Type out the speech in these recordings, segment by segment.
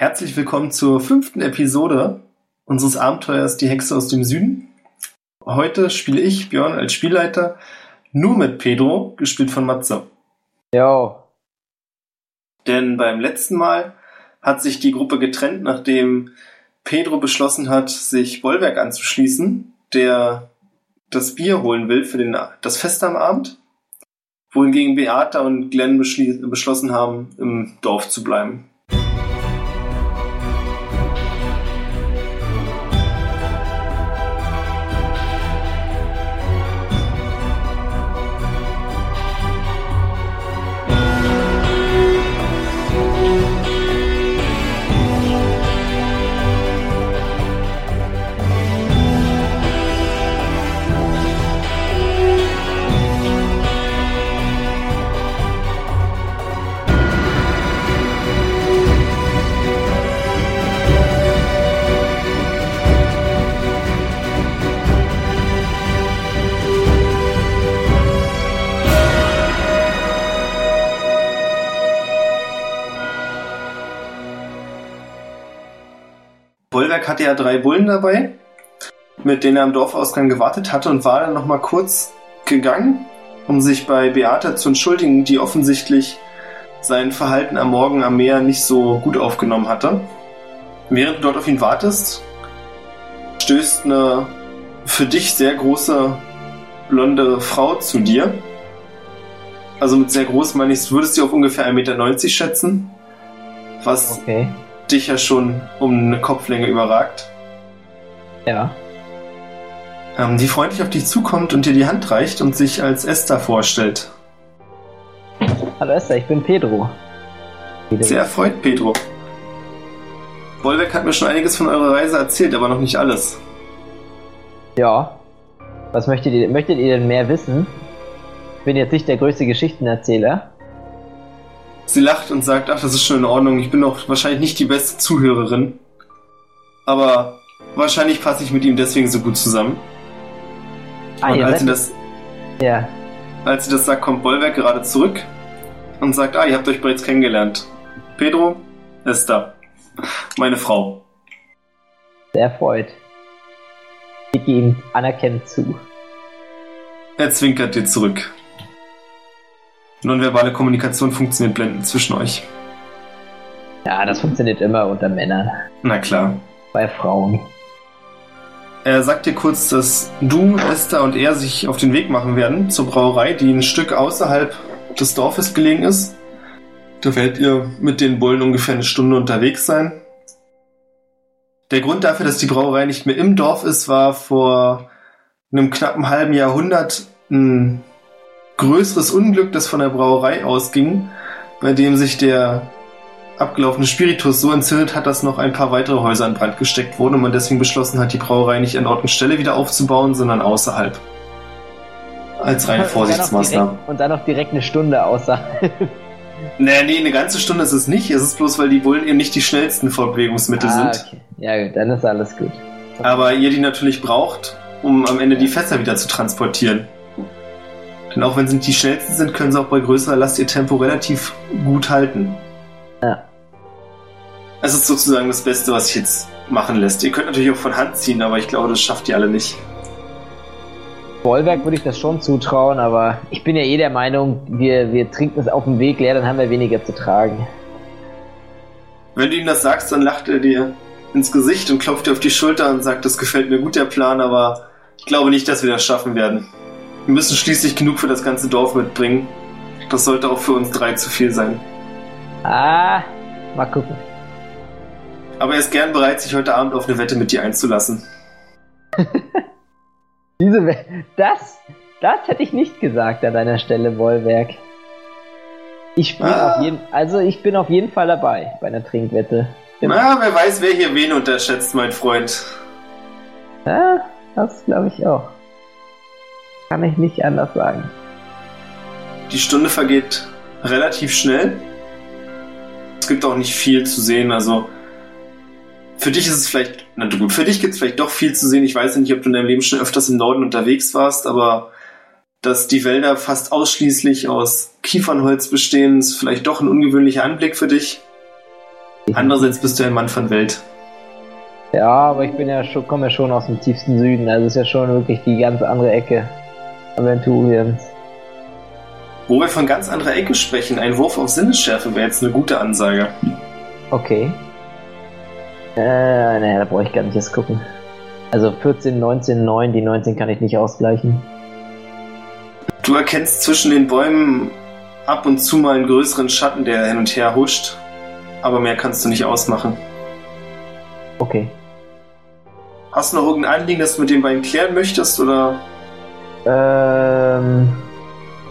Herzlich willkommen zur fünften Episode unseres Abenteuers Die Hexe aus dem Süden. Heute spiele ich, Björn, als Spielleiter nur mit Pedro, gespielt von Matze. Jo. Denn beim letzten Mal hat sich die Gruppe getrennt, nachdem Pedro beschlossen hat, sich Bollwerk anzuschließen, der das Bier holen will für den, das Fest am Abend, wohingegen Beata und Glenn beschlossen haben, im Dorf zu bleiben. Bollwerk hatte ja drei Bullen dabei, mit denen er am Dorfausgang gewartet hatte und war dann nochmal kurz gegangen, um sich bei Beata zu entschuldigen, die offensichtlich sein Verhalten am Morgen am Meer nicht so gut aufgenommen hatte. Während du dort auf ihn wartest, stößt eine für dich sehr große blonde Frau zu dir. Also mit sehr groß meine ich, würdest du auf ungefähr 1,90 Meter schätzen. Was Okay. Dich ja schon um eine Kopflänge überragt. Ja. Ähm, die freundlich auf dich zukommt und dir die Hand reicht und sich als Esther vorstellt. Hallo Esther, ich bin Pedro. Sehr erfreut, Pedro. Bollwerk hat mir schon einiges von eurer Reise erzählt, aber noch nicht alles. Ja. Was möchtet ihr, möchtet ihr denn mehr wissen? Ich bin jetzt nicht der größte Geschichtenerzähler. Sie lacht und sagt, ach, das ist schon in Ordnung, ich bin doch wahrscheinlich nicht die beste Zuhörerin. Aber wahrscheinlich passe ich mit ihm deswegen so gut zusammen. Ah, und als sie, das, Ja. als sie das sagt, kommt Bollwerk gerade zurück und sagt, ah, ihr habt euch bereits kennengelernt. Pedro, Esther, meine Frau. Sehr erfreut. Ich gehe ihm anerkennend zu. Er zwinkert dir zurück. Nonverbale Kommunikation funktioniert blendend zwischen euch. Ja, das funktioniert immer unter Männern. Na klar. Bei Frauen. Er sagt dir kurz, dass du, Esther und er sich auf den Weg machen werden zur Brauerei, die ein Stück außerhalb des Dorfes gelegen ist. Da werdet ihr mit den Bullen ungefähr eine Stunde unterwegs sein. Der Grund dafür, dass die Brauerei nicht mehr im Dorf ist, war vor einem knappen halben Jahrhundert ein größeres Unglück, das von der Brauerei ausging, bei dem sich der abgelaufene Spiritus so entzündet hat, dass noch ein paar weitere Häuser in Brand gesteckt wurden und man deswegen beschlossen hat, die Brauerei nicht an Ort und Stelle wieder aufzubauen, sondern außerhalb. Als reine Vorsichtsmaßnahme. Und dann noch direkt eine Stunde außer. Nee, nee, eine ganze Stunde ist es nicht. Es ist bloß, weil die Bullen eben nicht die schnellsten Fortbewegungsmittel ah, sind. okay. Ja, gut, dann ist alles gut. Aber ihr die natürlich braucht, um am Ende die Fässer wieder zu transportieren. Denn auch wenn sie nicht die schnellsten sind, können sie auch bei größerer Last ihr Tempo relativ gut halten. Ja. Es ist sozusagen das Beste, was sich jetzt machen lässt. Ihr könnt natürlich auch von Hand ziehen, aber ich glaube, das schafft ihr alle nicht. Bollwerk würde ich das schon zutrauen, aber ich bin ja eh der Meinung, wir, wir trinken es auf dem Weg leer, dann haben wir weniger zu tragen. Wenn du ihm das sagst, dann lacht er dir ins Gesicht und klopft dir auf die Schulter und sagt, das gefällt mir gut, der Plan, aber ich glaube nicht, dass wir das schaffen werden. Wir müssen schließlich genug für das ganze Dorf mitbringen. Das sollte auch für uns drei zu viel sein. Ah, mal gucken. Aber er ist gern bereit, sich heute Abend auf eine Wette mit dir einzulassen. Diese, We- das, das hätte ich nicht gesagt an deiner Stelle, Bollwerk. Ich bin Ah. auf jeden, also ich bin auf jeden Fall dabei bei einer Trinkwette. Immer. Na, wer weiß, wer hier wen unterschätzt, mein Freund. Ja, das glaube ich auch. Kann ich nicht anders sagen. Die Stunde vergeht relativ schnell. Es gibt auch nicht viel zu sehen, also für dich ist es vielleicht, na gut, für dich gibt es vielleicht doch viel zu sehen. Ich weiß ja nicht, ob du in deinem Leben schon öfters im Norden unterwegs warst, aber dass die Wälder fast ausschließlich aus Kiefernholz bestehen, ist vielleicht doch ein ungewöhnlicher Anblick für dich. Andererseits bist du ein Mann von Welt. Ja, aber ich bin ja schon, komme ja schon aus dem tiefsten Süden, also ist ja schon wirklich die ganz andere Ecke Aventuriens. Wo wir von ganz anderer Ecke sprechen, ein Wurf auf Sinnesschärfe wäre jetzt eine gute Ansage. Okay. Äh, naja, da brauche ich gar nicht erst gucken. Also 14, 19, 9, die 19 kann ich nicht ausgleichen. Du erkennst zwischen den Bäumen ab und zu mal einen größeren Schatten, der hin und her huscht, aber mehr kannst du nicht ausmachen. Okay. Hast du noch irgendein Anliegen, das du mit den beiden klären möchtest, oder? Ähm,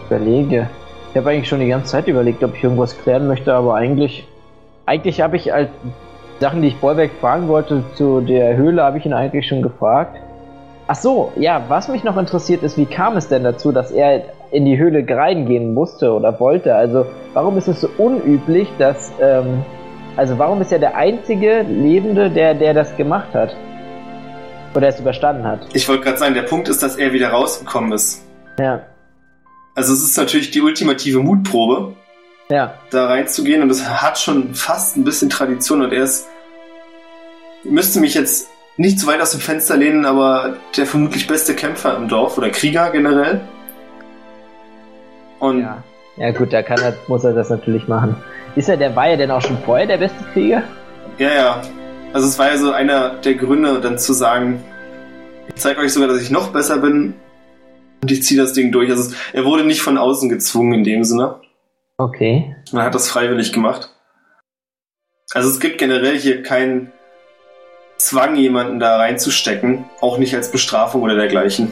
überlege. Ich habe eigentlich schon die ganze Zeit überlegt, ob ich irgendwas klären möchte, aber eigentlich, eigentlich habe ich halt Sachen, die ich Bollwerk fragen wollte zu der Höhle, habe ich ihn eigentlich schon gefragt. Ach so, ja, was mich noch interessiert ist, wie kam es denn dazu, dass er in die Höhle reingehen musste oder wollte? Also, warum ist es so unüblich, dass, ähm, also warum ist er der einzige Lebende, der, der das gemacht hat? Oder es überstanden hat? Ich wollte gerade sagen, der Punkt ist, dass er wieder rausgekommen ist. Ja, Also es ist natürlich die ultimative Mutprobe, ja, da reinzugehen und es hat schon fast ein bisschen Tradition und er ist, müsste mich jetzt nicht zu weit aus dem Fenster lehnen, aber der vermutlich beste Kämpfer im Dorf oder Krieger generell. Und ja. Ja gut, da kann er, muss er das natürlich machen. Ist er, der war ja denn auch schon vorher der beste Krieger? Ja, ja. Also es war ja so einer der Gründe, dann zu sagen, ich zeige euch sogar, dass ich noch besser bin und ich ziehe das Ding durch. Also er wurde nicht von außen gezwungen in dem Sinne. Okay. Man hat das freiwillig gemacht. Also es gibt generell hier keinen Zwang, jemanden da reinzustecken, auch nicht als Bestrafung oder dergleichen.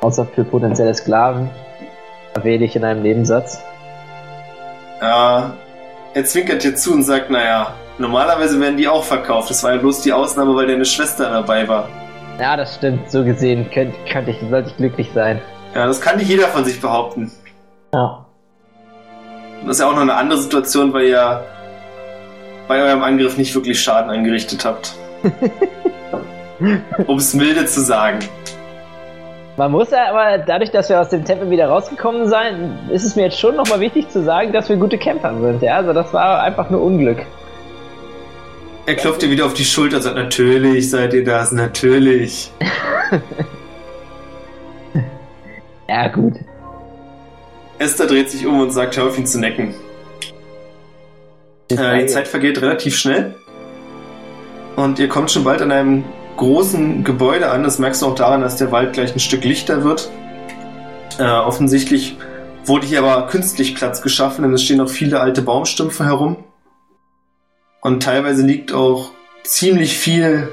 Außer für potenzielle Sklaven. Erwähne ich in einem Nebensatz. Ja, er zwinkert dir zu und sagt, naja, normalerweise werden die auch verkauft. Das war ja bloß die Ausnahme, weil deine Schwester dabei war. Ja, das stimmt. So gesehen könnte, könnte ich, sollte ich glücklich sein. Ja, das kann nicht jeder von sich behaupten. Ja. Das ist ja auch noch eine andere Situation, weil ihr bei eurem Angriff nicht wirklich Schaden angerichtet habt. um es milde zu sagen. Man muss ja aber, dadurch, dass wir aus dem Tempel wieder rausgekommen sind, ist es mir jetzt schon nochmal wichtig zu sagen, dass wir gute Kämpfer sind. Ja, also das war einfach nur Unglück. Er klopft dir wieder auf die Schulter und sagt, natürlich seid ihr das, natürlich. Ja, gut. Esther dreht sich um und sagt, hör auf ihn zu necken. Äh, die Zeit vergeht relativ schnell. Und ihr kommt schon bald an einem großen Gebäude an. Das merkst du auch daran, dass der Wald gleich ein Stück lichter wird. Äh, offensichtlich wurde hier aber künstlich Platz geschaffen, denn es stehen noch viele alte Baumstümpfe herum. Und teilweise liegt auch ziemlich viel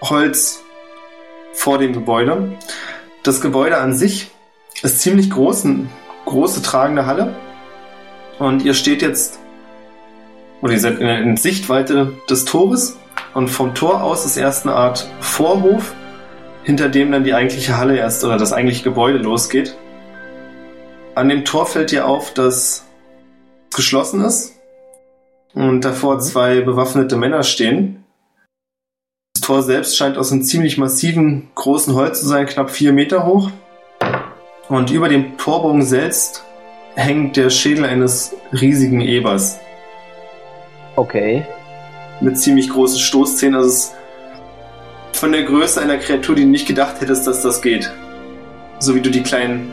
Holz vor dem Gebäude. Das Gebäude an sich ist ziemlich groß, eine große tragende Halle. Und ihr steht jetzt, oder ihr seid in, in Sichtweite des Tores. Und vom Tor aus ist erst eine Art Vorhof, hinter dem dann die eigentliche Halle erst oder das eigentliche Gebäude losgeht. An dem Tor fällt dir auf, dass es geschlossen ist und davor zwei bewaffnete Männer stehen. Das Tor selbst scheint aus einem ziemlich massiven, großen Holz zu sein, knapp vier Meter hoch. Und über dem Torbogen selbst hängt der Schädel eines riesigen Ebers Okay. Mit ziemlich großen Stoßzähnen. Also es ist von der Größe einer Kreatur, die du nicht gedacht hättest, dass das geht. So wie du die kleinen,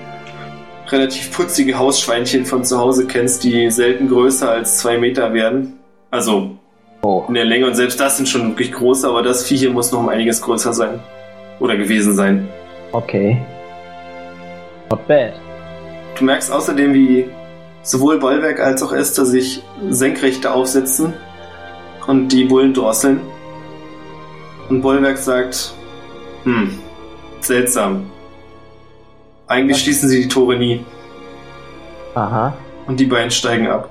relativ putzigen Hausschweinchen von zu Hause kennst, die selten größer als zwei Meter werden. Also Oh. in der Länge und selbst das sind schon wirklich groß, aber das Vieh hier muss noch um einiges größer sein. Oder gewesen sein. Okay. Not bad. Du merkst außerdem, wie sowohl Bollwerk als auch Esther sich senkrechter aufsetzen und die Bullen drosseln. Und Bollwerk sagt, hm, seltsam. Eigentlich Was? schließen sie die Tore nie Aha. und die beiden steigen ab.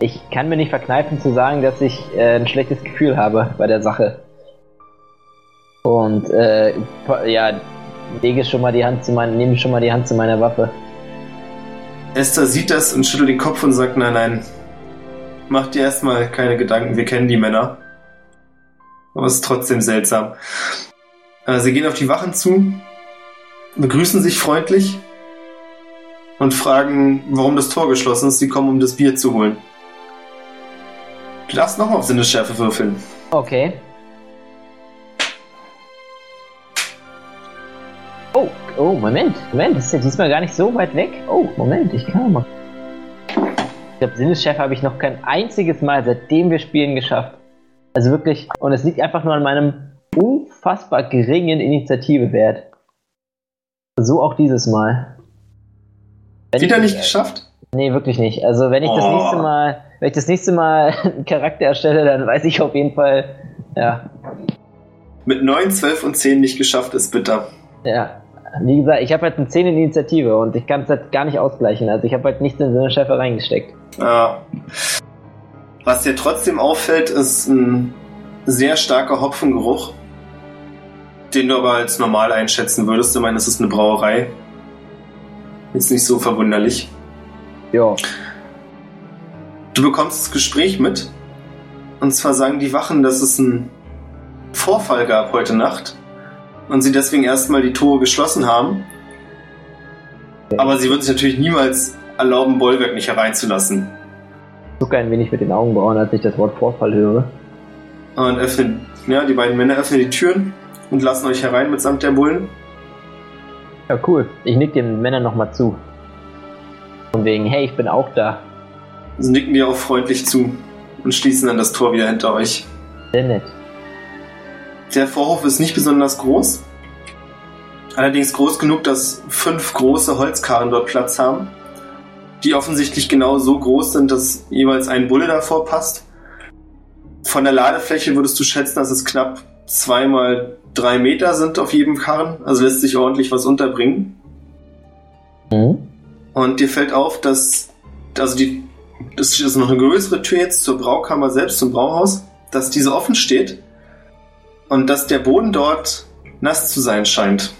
Ich kann mir nicht verkneifen zu sagen, dass ich äh, ein schlechtes Gefühl habe bei der Sache. Und äh, ja, lege schon mal die Hand zu meiner, nehme schon mal die Hand zu meiner Waffe. Esther sieht das und schüttelt den Kopf und sagt, nein, nein, mach dir erstmal keine Gedanken, wir kennen die Männer. Aber es ist trotzdem seltsam. Äh, Sie gehen auf die Wachen zu, begrüßen sich freundlich und fragen, warum das Tor geschlossen ist. Sie kommen, um das Bier zu holen. Du darfst nochmal auf Sinnesschärfe würfeln. Okay. Oh, oh, Moment, Moment, das ist ja diesmal gar nicht so weit weg. Oh, Moment, ich kann mal. Ich glaube, Sinnesschärfe habe ich noch kein einziges Mal, seitdem wir spielen, geschafft. Also wirklich, und es liegt einfach nur an meinem unfassbar geringen Initiativewert. So auch dieses Mal. Wenn Wieder ich- nicht geschafft? Nee, wirklich nicht. Also wenn ich das Oh. nächste Mal, wenn ich das nächste Mal einen Charakter erstelle, dann weiß ich auf jeden Fall, ja, Mit 9, 12 und 10 nicht geschafft ist bitter. ja. Wie gesagt, ich habe halt eine 10 in Initiative und ich kann es halt gar nicht ausgleichen. Also ich habe halt nichts in so eine Schärfe reingesteckt. Ja. Was dir trotzdem auffällt, ist ein sehr starker Hopfengeruch, den du aber als normal einschätzen würdest. Ich meine, es ist eine Brauerei. Ist nicht so verwunderlich. Ja. Du bekommst das Gespräch mit. Und zwar sagen die Wachen, dass es einen Vorfall gab heute Nacht. Und sie deswegen erstmal die Tore geschlossen haben. Aber sie würden sich natürlich niemals erlauben, Bollwerk nicht hereinzulassen. Zucker ein wenig mit den Augenbrauen, als ich das Wort Vorfall höre. Und öffnen, ja, die beiden Männer öffnen die Türen und lassen euch herein mitsamt der Bullen. Ja, cool. Ich nick den Männern nochmal zu. Von wegen, hey, ich bin auch da. Sie nicken dir auch freundlich zu und schließen dann das Tor wieder hinter euch. Sehr nett. Der Vorhof ist nicht besonders groß. Allerdings groß genug, dass fünf große Holzkarren dort Platz haben, die offensichtlich genau so groß sind, dass jeweils ein Bulle davor passt. Von der Ladefläche würdest du schätzen, dass es knapp zwei mal drei Meter sind auf jedem Karren, also lässt sich ordentlich was unterbringen. Mhm. Und dir fällt auf, dass, also die, das ist noch eine größere Tür jetzt zur Braukammer selbst, zum Brauhaus, dass diese offen steht und dass der Boden dort nass zu sein scheint.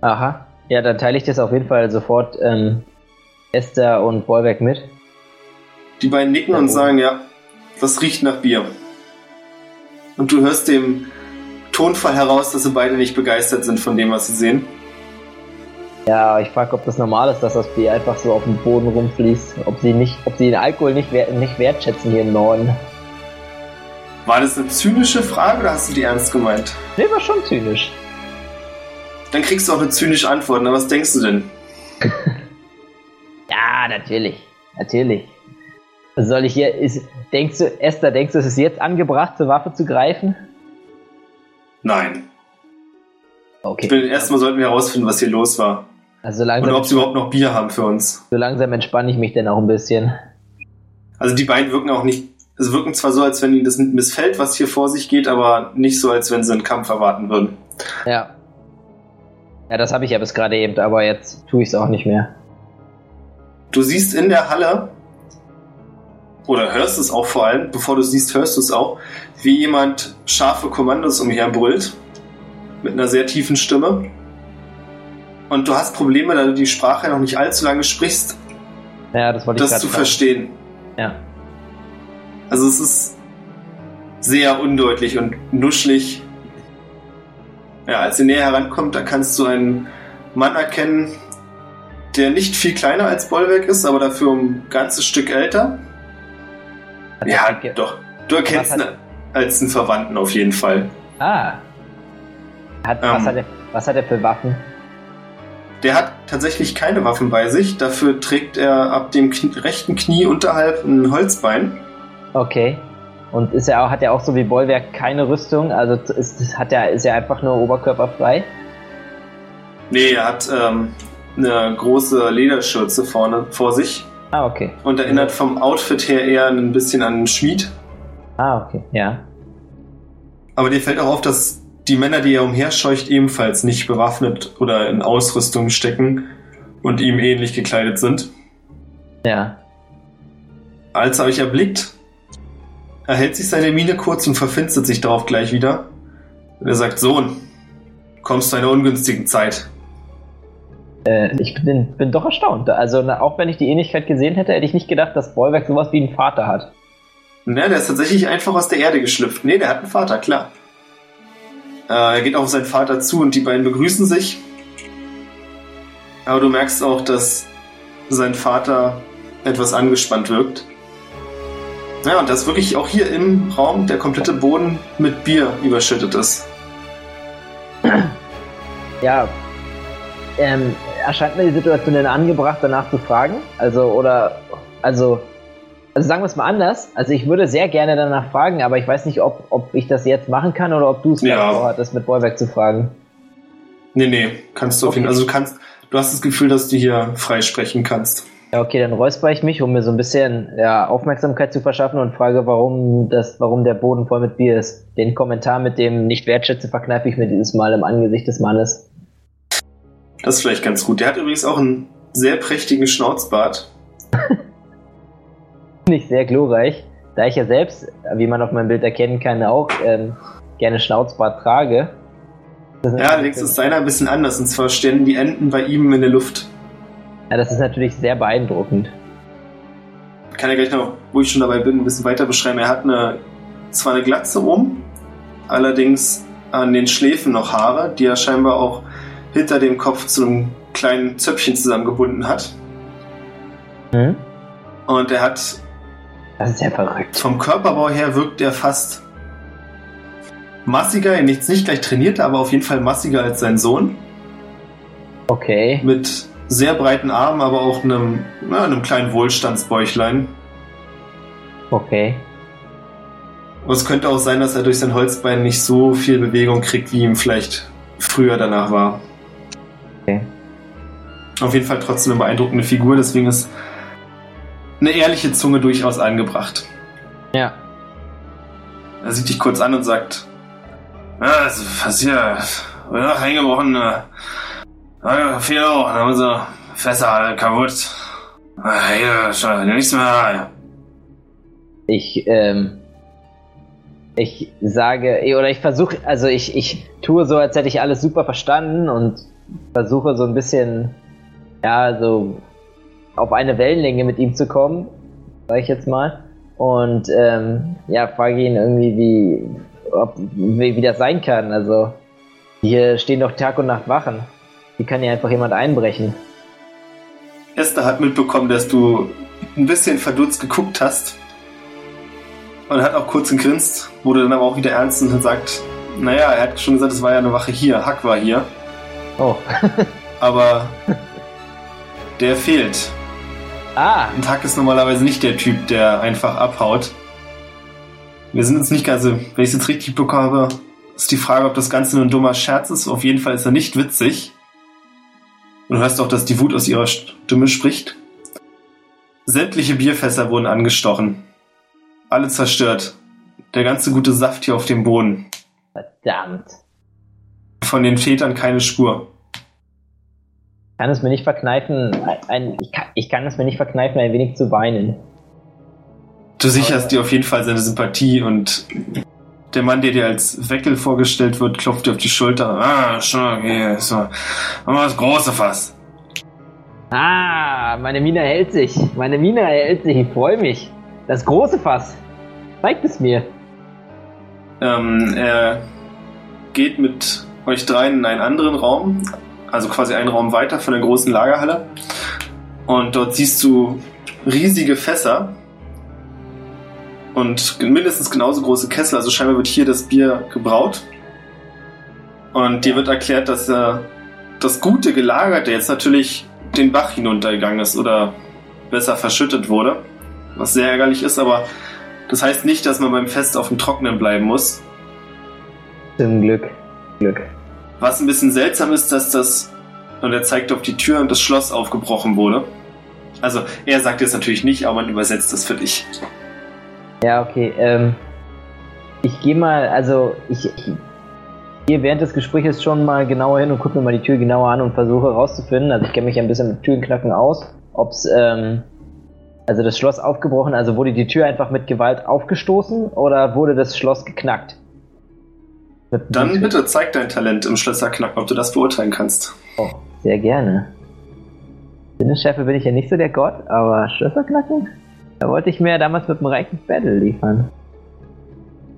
Aha. Ja, dann teile ich das auf jeden Fall sofort ähm, Esther und Bollwerk mit. Die beiden nicken und sagen, ja, das riecht nach Bier. Und du hörst dem Tonfall heraus, dass sie beide nicht begeistert sind von dem, was sie sehen. Ja, ich frage, ob das normal ist, dass das Bier einfach so auf dem Boden rumfließt. Ob sie nicht, ob sie den Alkohol nicht, wer nicht wertschätzen hier im Norden. War das eine zynische Frage oder hast du die ernst gemeint? Nee, war schon zynisch. Dann kriegst du auch eine zynische Antwort. Na, was denkst du denn? Ja, natürlich. Natürlich. Soll ich hier. Ist, denkst du, Esther, denkst du, es ist jetzt angebracht, zur Waffe zu greifen? Nein. Okay. Ich will, erstmal sollten wir herausfinden, was hier los war. also Und langsam, ob sie überhaupt noch Bier haben für uns. so langsam entspanne ich mich dann auch ein bisschen. Also die beiden wirken auch nicht, es wirken zwar so, als wenn ihnen das missfällt, was hier vor sich geht, aber nicht so, als wenn sie einen Kampf erwarten würden. Ja. Ja, das habe ich ja bis gerade eben, aber jetzt tue ich es auch nicht mehr. Du siehst in der Halle, oder hörst es auch vor allem, bevor du siehst, hörst du es auch, wie jemand scharfe Kommandos umherbrüllt. Mit einer sehr tiefen Stimme. Und du hast Probleme, da du die Sprache noch nicht allzu lange sprichst, Ja, das wollte ich das gerade zu fragen. verstehen. Ja. Also es ist sehr undeutlich und nuschlig. Ja, als ihr näher herankommt, da kannst du einen Mann erkennen, der nicht viel kleiner als Bollwerk ist, aber dafür ein ganzes Stück älter. Hat Ja, doch. Du erkennst Was ihn als einen Verwandten auf jeden Fall. Ah. Hat, was, Ähm. hat er, was hat er für Waffen? Der hat tatsächlich keine Waffen bei sich. Dafür trägt er ab dem Knie, rechten Knie unterhalb ein Holzbein. Okay. Und ist er auch, hat er auch so wie Bollwerk keine Rüstung? Also ist, hat er, ist er einfach nur oberkörperfrei? Nee, er hat ähm, eine große Lederschürze vorne vor sich Ah, okay. und erinnert vom Outfit her eher ein bisschen an einen Schmied. Ah, okay. Ja. Aber dir fällt auch auf, dass die Männer, die er umherscheucht, ebenfalls nicht bewaffnet oder in Ausrüstung stecken und ihm ähnlich gekleidet sind. Ja. Als er euch erblickt, erhält sich seine Miene kurz und verfinstert sich darauf gleich wieder. Und er sagt, Sohn, kommst zu einer ungünstigen Zeit. Äh, ich bin, bin doch erstaunt. Also na, auch wenn ich die Ähnlichkeit gesehen hätte, hätte ich nicht gedacht, dass Bollwerk sowas wie einen Vater hat. Ne, der ist tatsächlich einfach aus der Erde geschlüpft. Nee, der hat einen Vater, klar. Äh, er geht auf seinen Vater zu und die beiden begrüßen sich. Aber du merkst auch, dass sein Vater etwas angespannt wirkt. Ja, und dass wirklich auch hier im Raum der komplette Boden mit Bier überschüttet ist. Ja, ähm, erscheint mir die Situation denn angebracht, danach zu fragen? Also, oder, also, also sagen wir es mal anders. Also ich würde sehr gerne danach fragen, aber ich weiß nicht, ob, ob ich das jetzt machen kann oder ob du es Ja. vorhattest, mit Bollwerk zu fragen. Nee, nee, kannst du auf jeden Okay. Also du kannst, du hast das Gefühl, dass du hier frei sprechen kannst. Ja, okay, dann räusper ich mich, um mir so ein bisschen ja, Aufmerksamkeit zu verschaffen und frage, warum das, warum der Boden voll mit Bier ist. Den Kommentar mit dem nicht wertschätze verkneife ich mir dieses Mal im Angesicht des Mannes. Das ist vielleicht ganz gut. Der hat übrigens auch einen sehr prächtigen Schnauzbart. Nicht sehr glorreich, da ich ja selbst, wie man auf meinem Bild erkennen kann, auch ähm, gerne Schnauzbart trage. Ja, allerdings ist seiner ein bisschen anders. Und zwar stehen die Enden bei ihm in der Luft. Ja, das ist natürlich sehr beeindruckend. kann ja gleich noch, wo ich schon dabei bin, ein bisschen weiter beschreiben. Er hat eine, zwar eine Glatze um, allerdings an den Schläfen noch Haare, die er scheinbar auch hinter dem Kopf zu einem kleinen Zöpfchen zusammengebunden hat. Hm? Und er hat Das ist ja verrückt. vom Körperbau her wirkt er fast massiger, nichts nicht gleich trainiert, aber auf jeden Fall massiger als sein Sohn. Okay. Mit sehr breiten Armen, aber auch einem, na, einem kleinen Wohlstandsbäuchlein. Okay. Und es könnte auch sein, dass er durch sein Holzbein nicht so viel Bewegung kriegt, wie ihm vielleicht früher danach war. Okay. Auf jeden Fall trotzdem eine beeindruckende Figur, deswegen ist eine ehrliche Zunge durchaus angebracht. Ja. Er sieht dich kurz an und sagt: also, was hier? Oder eingebrochen, äh, viel auch, dann haben unsere Fässer alle kaputt. Äh, Hier, schon nichts mehr. Ich, ähm, ich sage, oder ich versuche, also ich, ich tue so, als hätte ich alles super verstanden und versuche so ein bisschen, ja, so auf eine Wellenlänge mit ihm zu kommen, sage ich jetzt mal. Und ähm, ja, frage ihn irgendwie, wie, ob, wie, wie das sein kann. Also hier stehen doch Tag und Nacht Wachen. Wie kann hier einfach jemand einbrechen? Esther hat mitbekommen, dass du ein bisschen verdutzt geguckt hast. Und hat auch kurz gegrinst, wurde dann aber auch wieder ernst und hat gesagt, naja, er hat schon gesagt, es war ja eine Wache hier, Hack war hier, Oh. aber der fehlt. ah, Und Hack ist normalerweise nicht der Typ, der einfach abhaut. Wir sind uns nicht ganz, also, wenn ich es jetzt richtig bekommen habe, ist die Frage, ob das Ganze nur ein dummer Scherz ist. Auf jeden Fall ist er nicht witzig. Und du hörst auch, dass die Wut aus ihrer Stimme spricht. Sämtliche Bierfässer wurden angestochen. Alle zerstört. Der ganze gute Saft hier auf dem Boden. verdammt. Von den Vätern keine Spur. kann es mir nicht verkneifen, ein, ich, kann, ich kann es mir nicht verkneifen, ein wenig zu weinen. Du sicherst dir auf jeden Fall seine Sympathie und der Mann, der dir als Weckel vorgestellt wird, klopft dir auf die Schulter. Ah, schon okay. So. Machen wir das große Fass. Ah, meine Mine hält sich. Meine Mine hält sich. Ich freue mich. Das große Fass. Zeigt es mir. Ähm, er geht mit euch dreien in einen anderen Raum, also quasi einen Raum weiter von der großen Lagerhalle. Und dort siehst du riesige Fässer und mindestens genauso große Kessel. Also scheinbar wird hier das Bier gebraut. Und dir wird erklärt, dass äh, das gute Gelagerte jetzt natürlich den Bach hinuntergegangen ist oder besser verschüttet wurde. Was sehr ärgerlich ist, aber das heißt nicht, dass man beim Fest auf dem Trockenen bleiben muss. Zum Glück. Glück. Was ein bisschen seltsam ist, dass das, und er zeigt auf die Tür, und das Schloss aufgebrochen wurde. Also, er sagt es natürlich nicht, aber man übersetzt es für dich. Ja, okay. Ähm, ich gehe mal, also ich, ich gehe während des Gesprächs schon mal genauer hin und gucke mir mal die Tür genauer an und versuche herauszufinden. Also ich kenne mich ein bisschen mit Türenknacken aus, ob es, ähm, also das Schloss aufgebrochen, also wurde die Tür einfach mit Gewalt aufgestoßen oder wurde das Schloss geknackt? Mit- Dann mit- bitte zeig dein Talent im Schlösserknacken, ob du das beurteilen kannst. Oh, sehr gerne. Sinneschärfe bin ich ja nicht so der Gott, aber Schlösserknacken? Da wollte ich mir ja damals mit dem reichen Battle liefern.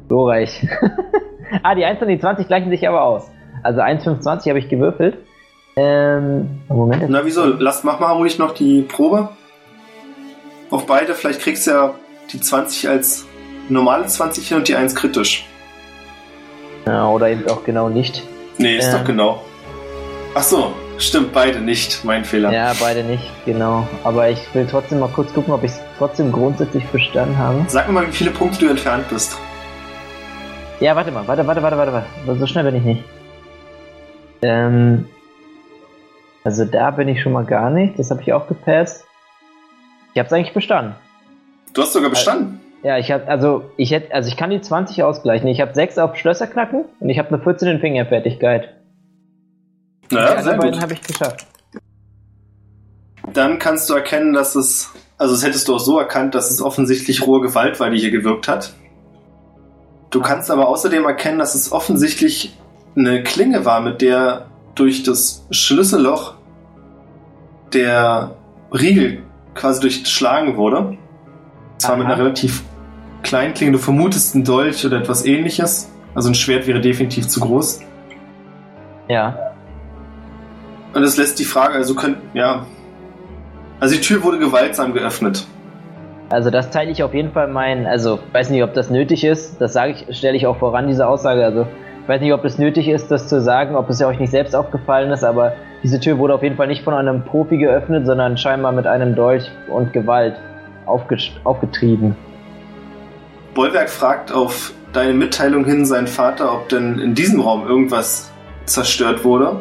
Glorreich. ah, die 1 und die 20 gleichen sich aber aus. Also 1, 5, 20 habe ich gewürfelt. Ähm, Moment. Na, wieso? Lass, mach mal ruhig noch die Probe. Auf beide, vielleicht kriegst du ja die 20 als normale 20 hin und die 1 kritisch. Ja, oder eben auch genau nicht. Nee, ist Ja. doch genau. Ach so, stimmt, beide nicht. Mein Fehler. Ja, beide nicht, genau. Aber ich will trotzdem mal kurz gucken, ob ich es trotzdem grundsätzlich bestanden habe. Sag mir mal, wie viele Punkte du entfernt bist. Ja, warte mal, warte, warte, warte, warte, warte. So schnell bin ich nicht. Ähm, also da bin ich schon mal gar nicht. Das habe ich auch gepasst. Ich habe es eigentlich bestanden. Du hast sogar bestanden. Ja, ich habe also ich hätte also ich kann die 20 ausgleichen. Ich habe 6 auf Schlösser knacken und ich habe eine 14 in Fingerfertigkeit. Die Naja, anderen sehr beiden habe ich geschafft. Dann kannst du erkennen, dass es, also das hättest du auch so erkannt, dass es offensichtlich rohe Gewalt war, die hier gewirkt hat. Du kannst aber außerdem erkennen, dass es offensichtlich eine Klinge war, mit der durch das Schlüsselloch der Riegel quasi durchschlagen wurde. Zwar mit Aha. einer relativ kleinen Klinge, du vermutest ein Dolch oder etwas ähnliches. Also ein Schwert wäre definitiv zu groß. Ja. Und das lässt die Frage, also könnt, ja. Also die Tür wurde gewaltsam geöffnet. Also das teile ich auf jeden Fall mein, also weiß nicht, ob das nötig ist. Das sage ich, stelle ich auch voran diese Aussage. Also ich weiß nicht, ob es nötig ist, das zu sagen, ob es ja euch nicht selbst aufgefallen ist, aber diese Tür wurde auf jeden Fall nicht von einem Profi geöffnet, sondern scheinbar mit einem Dolch und Gewalt aufget aufgetrieben. Bollwerk fragt auf deine Mitteilung hin seinen Vater, ob denn in diesem Raum irgendwas zerstört wurde,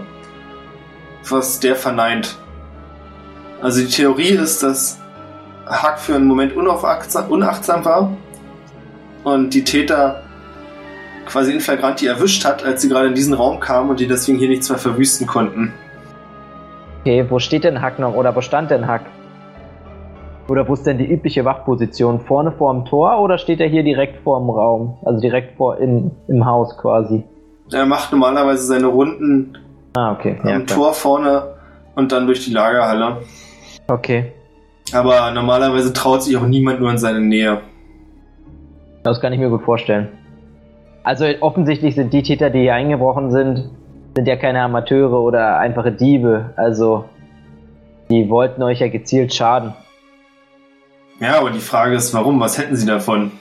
was der verneint. Also die Theorie ist, dass Hack für einen Moment unachtsam war und die Täter quasi in Flagranti erwischt hat, als sie gerade in diesen Raum kamen und die deswegen hier nichts mehr verwüsten konnten. Okay, wo steht denn Hack noch oder wo stand denn Hack? Oder wo ist denn die übliche Wachposition? Vorne vorm Tor oder steht er hier direkt vorm Raum? Also direkt vor in, im Haus quasi. Er macht normalerweise seine Runden Ah, okay. Ja, am klar. Tor vorne und dann durch die Lagerhalle. Okay. Aber normalerweise traut sich auch niemand nur in seine Nähe. Das kann ich mir gut vorstellen. Also offensichtlich sind die Täter, die hier eingebrochen sind, sind ja keine Amateure oder einfache Diebe. Also die wollten euch ja gezielt schaden. Ja, aber die Frage ist, warum? Was hätten sie davon?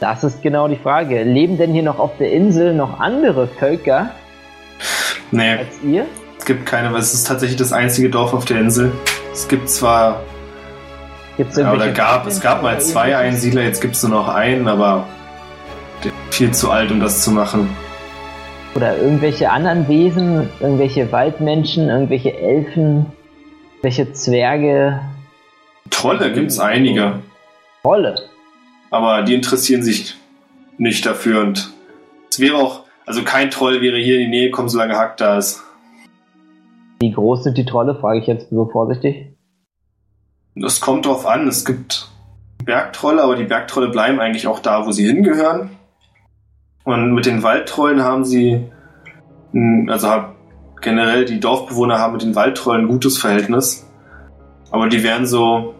Das ist genau die Frage. Leben denn hier noch auf der Insel noch andere Völker Nee, als ihr? es gibt keine, weil es ist tatsächlich das einzige Dorf auf der Insel. Es gibt zwar, Gibt's ja, oder gab, es gab mal zwei? Einsiedler, jetzt gibt es nur noch einen, aber der ist viel zu alt, um das zu machen. Oder irgendwelche anderen Wesen, irgendwelche Waldmenschen, irgendwelche Elfen, welche Zwerge, Trolle gibt es einige, Rolle. aber die interessieren sich nicht dafür und es wäre auch, also kein Troll wäre hier in die Nähe gekommen, solange Hack da ist. Wie groß sind die Trolle, frage ich jetzt so vorsichtig. Das kommt drauf an. Es gibt Bergtrolle, aber die Bergtrolle bleiben eigentlich auch da, wo sie hingehören. Und mit den Waldtrollen haben sie, also generell die Dorfbewohner haben mit den Waldtrollen ein gutes Verhältnis. Aber die wären so,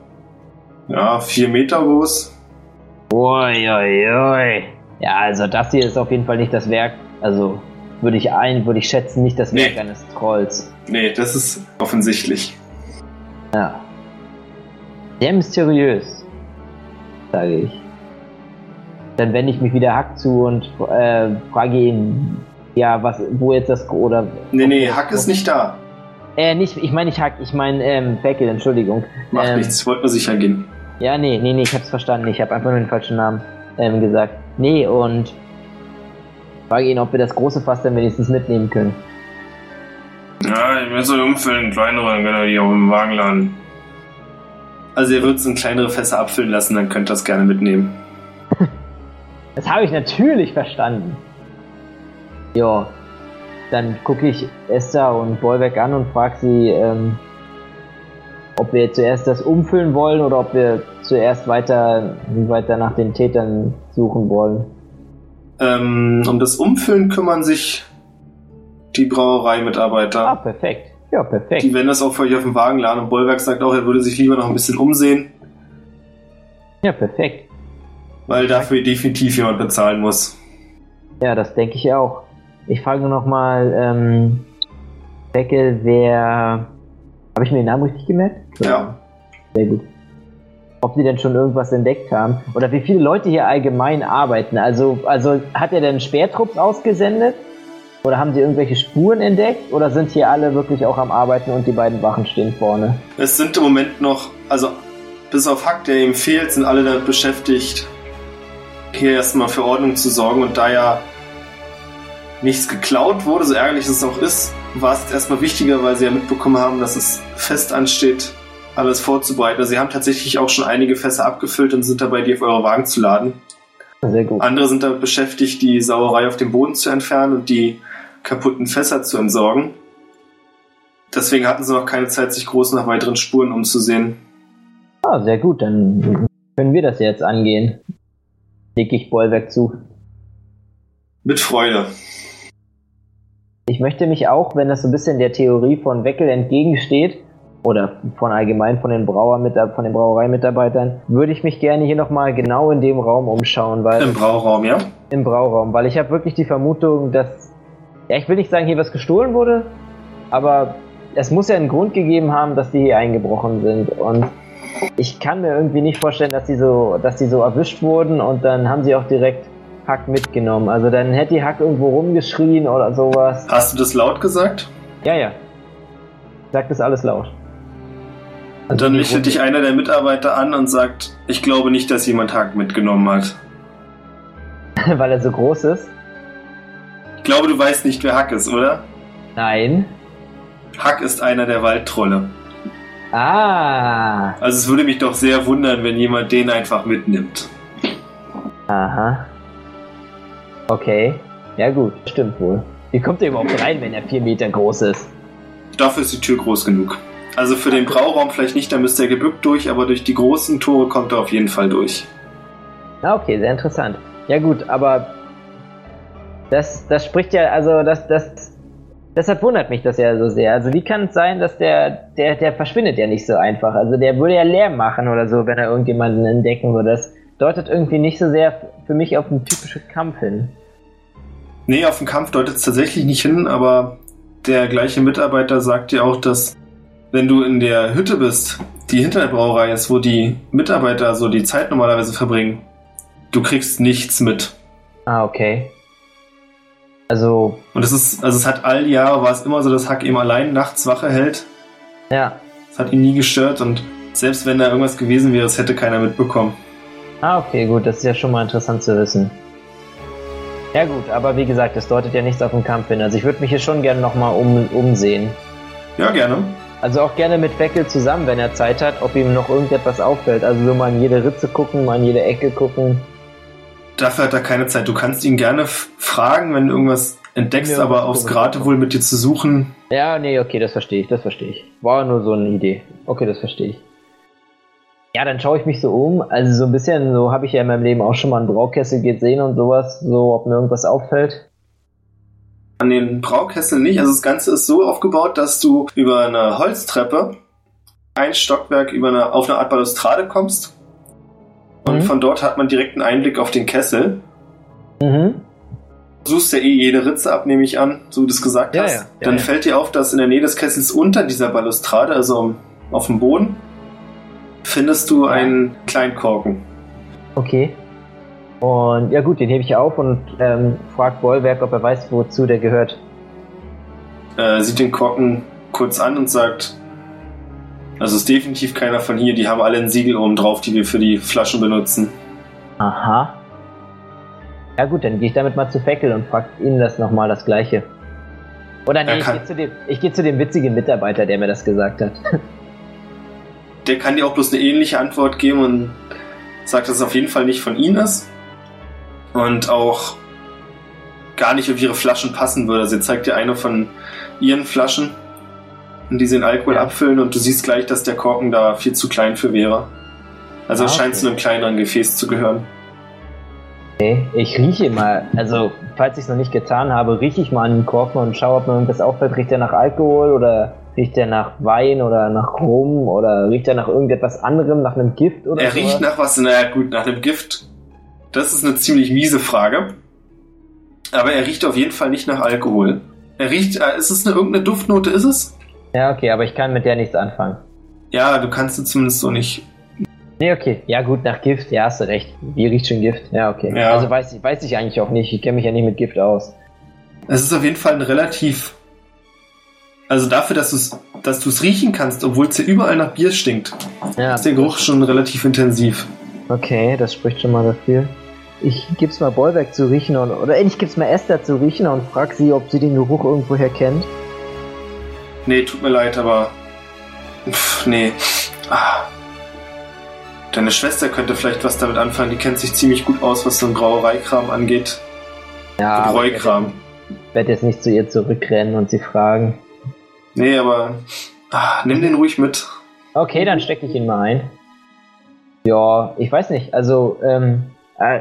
ja, vier Meter groß. Ui, ui, ui. Ja, also das hier ist auf jeden Fall nicht das Werk, also würde ich ein, würde ich schätzen, nicht das Werk Nee. eines Trolls. Nee, das ist offensichtlich. Ja. Sehr mysteriös, sage ich. Dann wende ich mich wieder Hack zu und äh, frage ihn, ja, was, wo jetzt das, oder... Nee, nee, Hack ist nicht da. Äh, nicht, ich meine nicht Hack, ich meine, ähm, Beckel, Entschuldigung. Macht ähm, nichts, ich wollte nur sicher gehen. Ja, nee, nee, nee, ich hab's verstanden. Ich habe einfach nur den falschen Namen ähm, gesagt. Nee, und frage ihn, ob wir das große Fass dann wenigstens mitnehmen können. Ja, ich will so umfüllen, kleinere, genau, die auch im Wagen laden. Also er wird es in kleinere Fässer abfüllen lassen, dann könnt ihr das gerne mitnehmen. Das habe ich natürlich verstanden. Ja, dann gucke ich Esther und Bollwerk an und frage sie, ähm, ob wir zuerst das umfüllen wollen oder ob wir zuerst weiter, weiter nach den Tätern suchen wollen. Ähm, um das Umfüllen kümmern sich die Ah, Brauereimitarbeiter. perfekt. Ja, perfekt. Die werden das auch für euch auf dem Wagen laden. Und Bollwerk sagt auch, er würde sich lieber noch ein bisschen umsehen, Ja, perfekt. weil dafür definitiv jemand bezahlen muss. Ja, das denke ich auch. Ich frage nur noch mal, ähm, Beckel, wer... Habe ich mir den Namen richtig gemerkt? Ja. Sehr gut. Ob sie denn schon irgendwas entdeckt haben oder wie viele Leute hier allgemein arbeiten. Also, also hat er denn Sperrtrupps ausgesendet? Oder haben sie irgendwelche Spuren entdeckt? Oder sind hier alle wirklich auch am Arbeiten und die beiden Wachen stehen vorne? Es sind im Moment noch, also bis auf Hack, der ihm fehlt, sind alle damit beschäftigt, hier erstmal für Ordnung zu sorgen. Und da ja nichts geklaut wurde, so ärgerlich es auch ist, war es erstmal wichtiger, weil sie ja mitbekommen haben, dass es fest ansteht, alles vorzubereiten. Also sie haben tatsächlich auch schon einige Fässer abgefüllt und sind dabei, die auf eure Wagen zu laden. Sehr gut. Andere sind damit beschäftigt, die Sauerei auf dem Boden zu entfernen und die kaputten Fässer zu entsorgen. Deswegen hatten sie noch keine Zeit, sich groß nach weiteren Spuren umzusehen. Ah, sehr gut, dann können wir das jetzt angehen. Leg ich Bollwerk zu. Mit Freude. Ich möchte mich auch, wenn das so ein bisschen der Theorie von Weckel entgegensteht, oder von allgemein von den Brauer von den Brauereimitarbeitern, würde ich mich gerne hier nochmal genau in dem Raum umschauen, weil. Im Brauraum, ja? Im Brauraum, weil ich habe wirklich die Vermutung, dass. Ja, ich will nicht sagen, hier was gestohlen wurde, aber es muss ja einen Grund gegeben haben, dass die hier eingebrochen sind. Und ich kann mir irgendwie nicht vorstellen, dass die so, dass die so erwischt wurden und dann haben sie auch direkt Hack mitgenommen. Also dann hätte die Hack irgendwo rumgeschrien oder sowas. Hast du das laut gesagt? Ja, ja. Sag das alles laut. Und dann richtet dich einer der Mitarbeiter an und sagt, ich glaube nicht, dass jemand Hack mitgenommen hat. Weil er so groß ist? Ich glaube, du weißt nicht, wer Hack ist, oder? Nein. Hack ist einer der Waldtrolle. Ah. Also es würde mich doch sehr wundern, wenn jemand den einfach mitnimmt. Aha. Okay. Ja gut, stimmt wohl. Wie kommt er überhaupt rein, wenn er vier Meter groß ist? Dafür ist die Tür groß genug. Also für den Brauraum vielleicht nicht, da müsste er gebückt durch, aber durch die großen Tore kommt er auf jeden Fall durch. Ah, okay, sehr interessant. Ja gut, aber das, das spricht ja, also das, das, deshalb wundert mich das ja so sehr. Also wie kann es sein, dass der, der, der verschwindet ja nicht so einfach. Also der würde ja Lärm machen oder so, wenn er irgendjemanden entdecken würde. Das deutet irgendwie nicht so sehr für mich auf einen typischen Kampf hin. Nee, auf den Kampf deutet es tatsächlich nicht hin, aber der gleiche Mitarbeiter sagt ja auch, dass wenn du in der Hütte bist, die hinter der Brauerei ist, wo die Mitarbeiter so die Zeit normalerweise verbringen, du kriegst nichts mit. Ah, okay. Also. Und es ist, also es hat all Jahre war es immer so, dass Hack eben allein nachts Wache hält. Ja. Es hat ihn nie gestört und selbst wenn da irgendwas gewesen wäre, es hätte keiner mitbekommen. Ah, okay, gut, das ist ja schon mal interessant zu wissen. Ja gut, aber wie gesagt, das deutet ja nichts auf den Kampf hin. Also ich würde mich hier schon gerne nochmal um, umsehen. Ja, gerne. Also auch gerne mit Beckel zusammen, wenn er Zeit hat, ob ihm noch irgendetwas auffällt. Also so mal in jede Ritze gucken, mal in jede Ecke gucken. Dafür hat er keine Zeit. Du kannst ihn gerne fragen, wenn du irgendwas entdeckst, ja, aber aufs Geratewohl mit dir zu suchen. Ja, nee, okay, das verstehe ich, das verstehe ich. War nur so eine Idee. Okay, das verstehe ich. Ja, dann schaue ich mich so um. Also so ein bisschen, so habe ich ja in meinem Leben auch schon mal einen Braukessel gesehen und sowas, so ob mir irgendwas auffällt. An den Braukessel nicht. Also das Ganze ist so aufgebaut, dass du über eine Holztreppe ein Stockwerk über eine, auf eine Art Balustrade kommst. Und mhm. von dort hat man direkt einen Einblick auf den Kessel. Mhm. Du suchst ja eh jede Ritze ab, nehme ich an, so wie du es gesagt ja, hast. Ja, ja, Dann fällt dir auf, dass in der Nähe des Kessels unter dieser Balustrade, also auf dem Boden, findest du einen Kleinkorken. Okay. Und ja gut, den hebe ich auf und ähm, fragt Bollwerk, ob er weiß, wozu der gehört. Äh, sieht den Korken kurz an und sagt, also ist definitiv keiner von hier, die haben alle ein Siegel oben drauf, die wir für die Flaschen benutzen. Aha. Ja gut, dann gehe ich damit mal zu Feckel und frage ihn das nochmal das gleiche. Oder nee, ich gehe zu, dem, geh zu dem witzigen Mitarbeiter, der mir das gesagt hat. Der kann dir auch bloß eine ähnliche Antwort geben und sagt, dass es auf jeden Fall nicht von ihnen ist und auch gar nicht auf ihre Flaschen passen würde. Sie zeigt dir eine von ihren Flaschen, in die sie den Alkohol ja. abfüllen und du siehst gleich, dass der Korken da viel zu klein für wäre. Also ah, es scheint okay. zu einem kleineren Gefäß zu gehören. Okay, ich rieche mal, also falls ich es noch nicht getan habe, rieche ich mal an den Korken und schaue, ob mir irgendwas auffällt. Riecht der nach Alkohol oder riecht der nach Wein oder nach Rum oder riecht er nach irgendetwas anderem, nach einem Gift oder Er riecht nach was, naja gut, nach einem Gift das ist eine ziemlich miese Frage. Aber er riecht auf jeden Fall nicht nach Alkohol. Er riecht, äh, ist es eine irgendeine Duftnote, ist es? Ja, okay, aber ich kann mit der nichts anfangen. Ja, du kannst sie zumindest so nicht Nee, okay. Ja, gut, nach Gift, ja, hast du recht. Bier riecht schon Gift. Ja, okay. Ja. Also weiß, ich- weiß ich eigentlich auch nicht. Ich kenne mich ja nicht mit Gift aus. Es ist auf jeden Fall ein relativ. Also dafür, dass du es dass du's riechen kannst, obwohl es ja überall nach Bier stinkt, Ja, ist der Geruch schon relativ intensiv. Okay, das spricht schon mal dafür. Ich gib's mal Bollwerk zu riechen und, oder ich gib's mal Esther zu riechen und frag sie, ob sie den Geruch irgendwoher kennt. Nee, tut mir leid, aber. Pff, nee. Ah. Deine Schwester könnte vielleicht was damit anfangen, die kennt sich ziemlich gut aus, was so ein Brauereikram angeht. Ja, aber ich werde jetzt nicht zu ihr zurückrennen und sie fragen. Nee, aber. Ah, nimm den ruhig mit. Okay, dann stecke ich ihn mal ein. Ja, ich weiß nicht. Also, ähm, äh,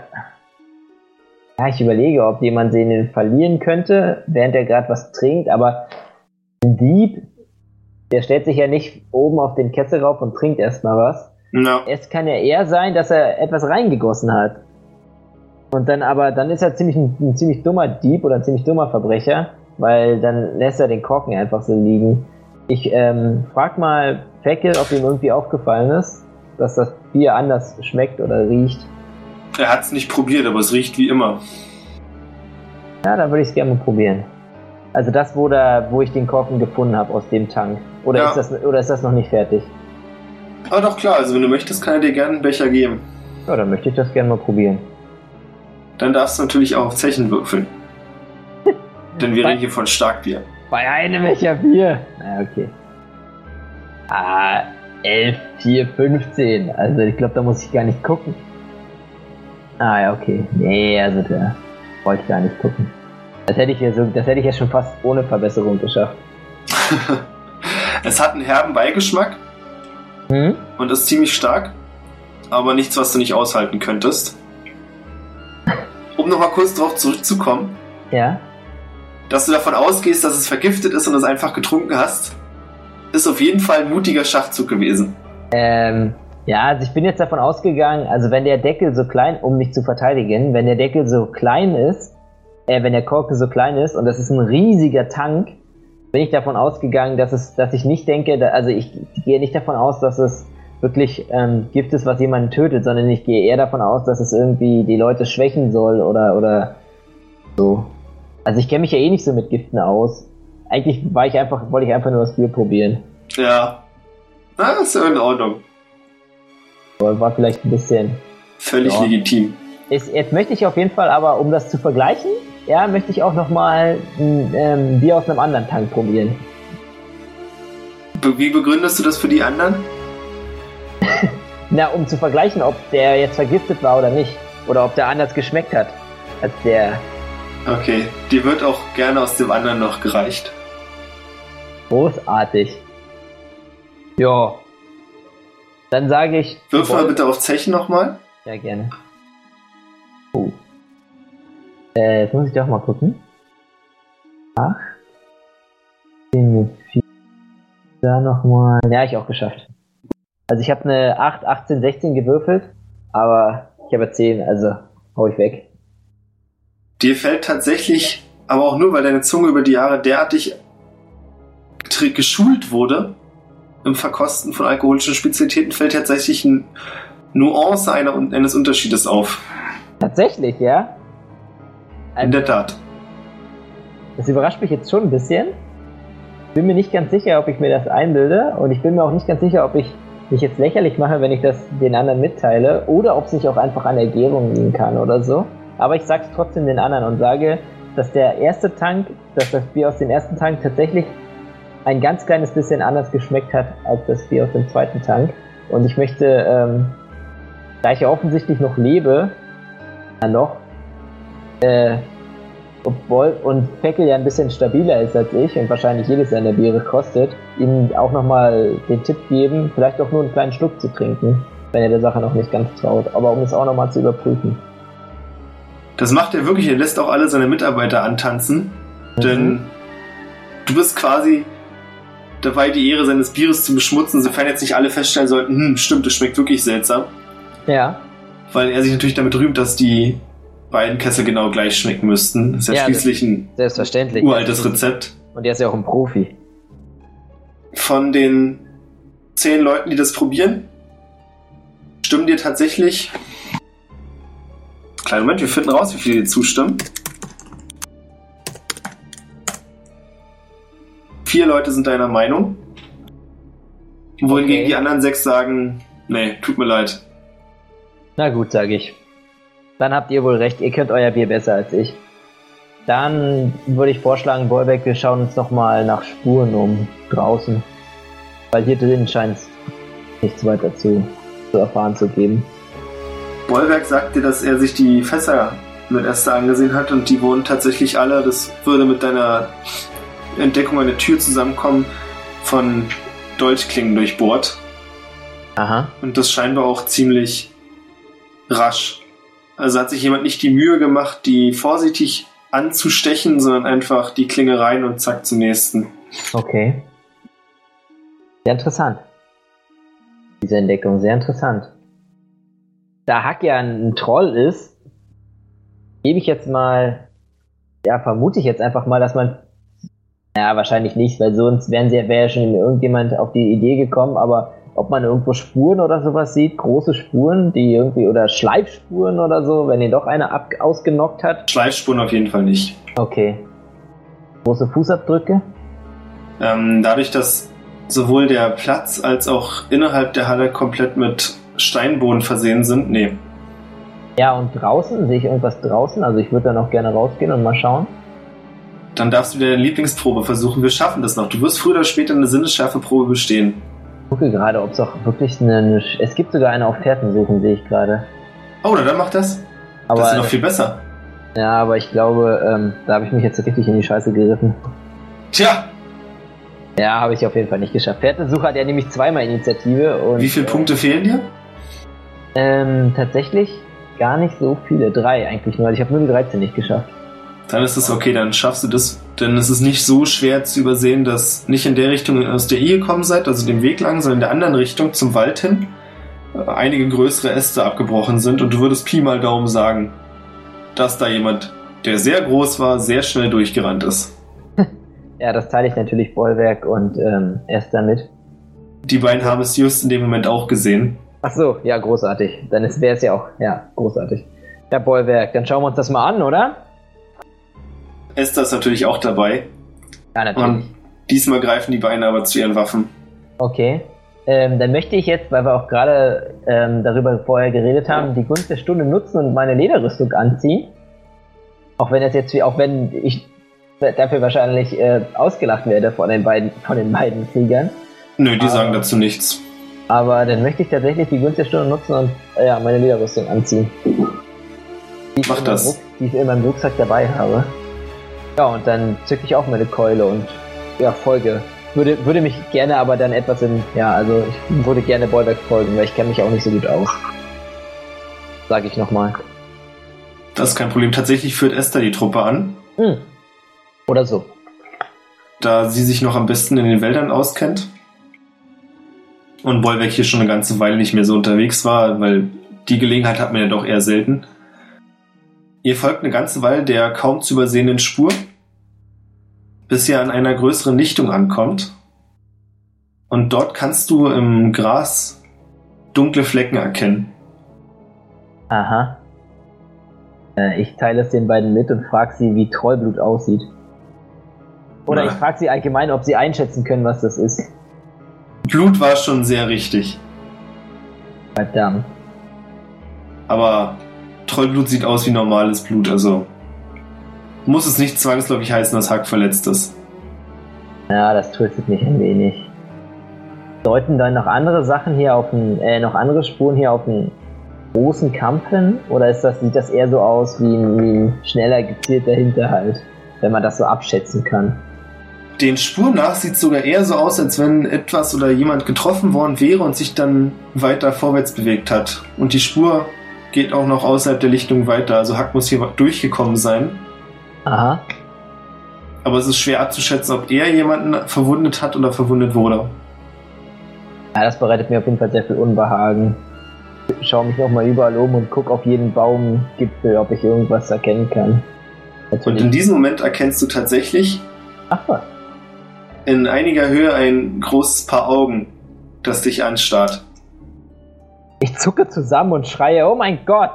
ja, ich überlege, ob jemand den verlieren könnte, während er gerade was trinkt, aber ein Dieb, der stellt sich ja nicht oben auf den Kessel rauf und trinkt erstmal was. Na, Es kann ja eher sein, dass er etwas reingegossen hat. Und dann aber, dann ist er ziemlich ein, ein ziemlich dummer Dieb oder ein ziemlich dummer Verbrecher, weil dann lässt er den Korken einfach so liegen. Ich ähm, frag mal Feckel, ob ihm irgendwie aufgefallen ist, dass das Bier anders schmeckt oder riecht. er hat's nicht probiert, aber es riecht wie immer. Ja, dann würde ich es gerne mal probieren. Also das, wo, da, wo ich den Korken gefunden habe aus dem Tank. Oder, Ja. ist das, oder ist das noch nicht fertig? Aber doch klar, also wenn du möchtest, kann er dir gerne einen Becher geben. Ja, dann möchte ich das gerne mal probieren. Dann darfst du natürlich auch auf Zechen würfeln. Denn wir Bei- reden hier von Starkbier. Bei einem Becher Bier. Na, okay. Ah, 11, 4, 15. Also ich glaube, da muss ich gar nicht gucken. Ah ja, okay. Nee, also da wollte ich gar nicht gucken. Das hätte ich ja so, das hätte ich ja schon fast ohne Verbesserung geschafft. es hat einen herben Beigeschmack Hm? und ist ziemlich stark, aber nichts, was du nicht aushalten könntest. Um nochmal kurz darauf zurückzukommen, Ja? dass du davon ausgehst, dass es vergiftet ist und es einfach getrunken hast, ist auf jeden Fall ein mutiger Schachzug gewesen. Ähm, ja, also ich bin jetzt davon ausgegangen, also wenn der Deckel so klein, um mich zu verteidigen, wenn der Deckel so klein ist, äh, wenn der Korken so klein ist und das ist ein riesiger Tank, bin ich davon ausgegangen, dass es, dass ich nicht denke, da, also ich gehe nicht davon aus, dass es wirklich ähm, Gift ist, was jemanden tötet, sondern ich gehe eher davon aus, dass es irgendwie die Leute schwächen soll oder oder so. Also ich kenne mich ja eh nicht so mit Giften aus. Eigentlich war ich einfach, wollte ich einfach nur das Bier probieren. Ja. Na, ist ja in Ordnung. Aber War vielleicht ein bisschen Völlig Ja. legitim. Ist, jetzt möchte ich auf jeden Fall, aber um das zu vergleichen, ja, möchte ich auch nochmal ein ähm, Bier aus einem anderen Tank probieren. Wie begründest du das für die anderen? Na, um zu vergleichen, ob der jetzt vergiftet war oder nicht. Oder ob der anders geschmeckt hat als der. Okay, dir wird auch gerne aus dem anderen noch gereicht. Großartig. Ja. Dann sage ich. Wirf mal bitte auf Zechen nochmal. Ja, gerne. Oh. Äh, jetzt muss ich doch mal gucken. 8. 10 mit 4. Da nochmal. Ja, ich auch geschafft. Also ich habe eine 8, 18, 16 gewürfelt, aber ich habe 10, also hau ich weg. Dir fällt tatsächlich, aber auch nur, weil deine Zunge über die Jahre derartig geschult wurde im Verkosten von alkoholischen Spezialitäten, fällt tatsächlich eine Nuance einer, eines Unterschiedes auf. Tatsächlich, ja? In der Tat. Das überrascht mich jetzt schon ein bisschen. Bin mir nicht ganz sicher, ob ich mir das einbilde und ich bin mir auch nicht ganz sicher, ob ich mich jetzt lächerlich mache, wenn ich das den anderen mitteile oder ob es sich auch einfach an der Gärung liegen kann oder so. Aber ich sag's trotzdem den anderen und sage, dass der erste Tank, dass das Bier aus dem ersten Tank tatsächlich ein ganz kleines bisschen anders geschmeckt hat als das Bier aus dem zweiten Tank. Und ich möchte, ähm, da ich ja offensichtlich noch lebe, ja noch, äh, obwohl und Feckel ja ein bisschen stabiler ist als ich und wahrscheinlich jedes seiner Biere kostet, ihm auch nochmal den Tipp geben, vielleicht auch nur einen kleinen Schluck zu trinken, wenn er der Sache noch nicht ganz traut, aber um es auch nochmal zu überprüfen. Das macht er wirklich. Er lässt auch alle seine Mitarbeiter antanzen. Denn du bist quasi dabei, die Ehre seines Bieres zu beschmutzen, sofern jetzt nicht alle feststellen sollten, hm, stimmt, das schmeckt wirklich seltsam. Ja, Weil er sich natürlich damit rühmt, dass die beiden Kessel genau gleich schmecken müssten. Das ist ja, Ja, schließlich ein selbstverständlich. uraltes Rezept. Und er ist ja auch ein Profi. Von den zehn Leuten, die das probieren, stimmen dir tatsächlich. Kleinen Moment, wir finden raus, wie viele dir zustimmen. Vier Leute sind deiner Meinung. Wohingegen Okay. die anderen sechs sagen, nee, tut mir leid. Na gut, sage ich. Dann habt ihr wohl recht, ihr könnt euer Bier besser als ich. Dann würde ich vorschlagen, Bollbeck, wir schauen uns noch mal nach Spuren um draußen. Weil hier drin scheint es nichts weiter zu, zu erfahren zu geben. Bollwerk sagte, dass er sich die Fässer mit Esther angesehen hat und die wurden tatsächlich alle, das würde mit deiner Entdeckung einer Tür zusammenkommen, von Dolchklingen durchbohrt. Aha. Und das scheinbar auch ziemlich rasch. Also hat sich jemand nicht die Mühe gemacht, die vorsichtig anzustechen, sondern einfach die Klinge rein und zack zum nächsten. Okay. Sehr interessant. Diese Entdeckung, sehr interessant. Da Hack ja ein Troll ist, gebe ich jetzt mal, ja, vermute ich jetzt einfach mal, dass man, ja, wahrscheinlich nicht, weil sonst wären sie, wäre ja schon irgendjemand auf die Idee gekommen, aber ob man irgendwo Spuren oder sowas sieht, große Spuren, die irgendwie, oder Schleifspuren oder so, wenn ihn doch einer ab, ausgenockt hat. Schleifspuren auf jeden Fall nicht. Okay. Große Fußabdrücke? Ähm, dadurch, dass sowohl der Platz als auch innerhalb der Halle komplett mit Steinboden versehen sind, nee. Ja, und draußen, sehe ich irgendwas draußen? Also ich würde dann auch gerne rausgehen und mal schauen. Dann darfst du deine Lieblingsprobe versuchen. Wir schaffen das noch. Du wirst früher oder später eine Sinnesschärfeprobe bestehen. Ich gucke gerade, ob es auch wirklich eine. Es gibt sogar eine auf Fährten suchen, sehe ich gerade. Oh, na dann mach das. Aber, das ist noch viel besser. ja, aber ich glaube, ähm, da habe ich mich jetzt richtig in die Scheiße geriffen. Tja, Ja, habe ich auf jeden Fall nicht geschafft. Fährtensuche hat ja nämlich zweimal Initiative und... wie viele Punkte fehlen dir? Ähm, tatsächlich gar nicht so viele. Drei eigentlich nur. Ich habe nur die 13 nicht geschafft. Dann ist es okay, dann schaffst du das. Denn es ist nicht so schwer zu übersehen, dass nicht in der Richtung, aus der ihr gekommen seid, also dem Weg lang, sondern in der anderen Richtung zum Wald hin, äh, einige größere Äste abgebrochen sind und du würdest Pi mal Daumen sagen, dass da jemand, der sehr groß war, sehr schnell durchgerannt ist. Ja, das teile ich natürlich Bollwerk und ähm, erst damit. Die beiden haben es just in dem Moment auch gesehen. Ach so, ja, großartig. Dann wäre es ja auch, ja, großartig. Ja, Bollwerk, dann schauen wir uns das mal an, oder? Esther ist natürlich auch dabei. Ja, natürlich. Und diesmal greifen die beiden aber zu ihren Waffen. Okay. Ähm, dann möchte ich jetzt, weil wir auch gerade ähm, darüber vorher geredet haben, die Gunst der Stunde nutzen und meine Lederrüstung anziehen. Auch wenn es jetzt wie, auch wenn ich dafür wahrscheinlich äh, ausgelacht werde von den beiden, von den beiden Kriegern. Nö, die Ah. sagen dazu nichts. Aber dann möchte ich tatsächlich die Gunst der Stunde nutzen und äh, ja, meine Lederrüstung anziehen. Die ich Mach das. Ruck- Die ich in meinem Rucksack dabei habe. Ja, und dann zücke ich auch meine Keule und ja, folge. Würde, würde mich gerne aber dann etwas in, ja, also ich würde gerne Bollwerk folgen, weil ich kenne mich auch nicht so gut aus. Sage ich nochmal. Das ist kein Problem. Tatsächlich führt Esther die Truppe an, Hm. Oder so. da sie sich noch am besten in den Wäldern auskennt. Und Bollwerk hier schon eine ganze Weile nicht mehr so unterwegs war, weil die Gelegenheit hat man ja doch eher selten. Ihr folgt eine ganze Weile der kaum zu übersehenden Spur, bis ihr an einer größeren Lichtung ankommt. Und dort kannst du im Gras dunkle Flecken erkennen. Aha. Äh, ich teile es den beiden mit und frage sie, wie Trollblut aussieht. Oder Na. ich frage sie allgemein, ob sie einschätzen können, was das ist. Blut war schon sehr richtig, Verdammt. aber Trollblut sieht aus wie normales Blut, also muss es nicht zwangsläufig heißen, dass Hack verletzt ist. Ja, das tröstet mich ein wenig. Deuten dann noch andere Sachen hier auf den, äh, noch andere Spuren hier auf den großen Kampf hin? Oder ist das, sieht das eher so aus wie ein, wie ein schneller gezielter Hinterhalt, wenn man das so abschätzen kann? Den Spuren nach sieht es sogar eher so aus, als wenn etwas oder jemand getroffen worden wäre und sich dann weiter vorwärts bewegt hat. Und die Spur geht auch noch außerhalb der Lichtung weiter, also Hack muss hier durchgekommen sein. Aha. Aber es ist schwer abzuschätzen, ob er jemanden verwundet hat oder verwundet wurde. Ja, das bereitet mir auf jeden Fall sehr viel Unbehagen. Ich schaue mich nochmal überall um und gucke auf jeden Baumgipfel, ob ich irgendwas erkennen kann. Und Natürlich. in diesem Moment erkennst du tatsächlich Ach was. in einiger Höhe ein großes Paar Augen, das dich anstarrt. Ich zucke zusammen und schreie, oh mein Gott!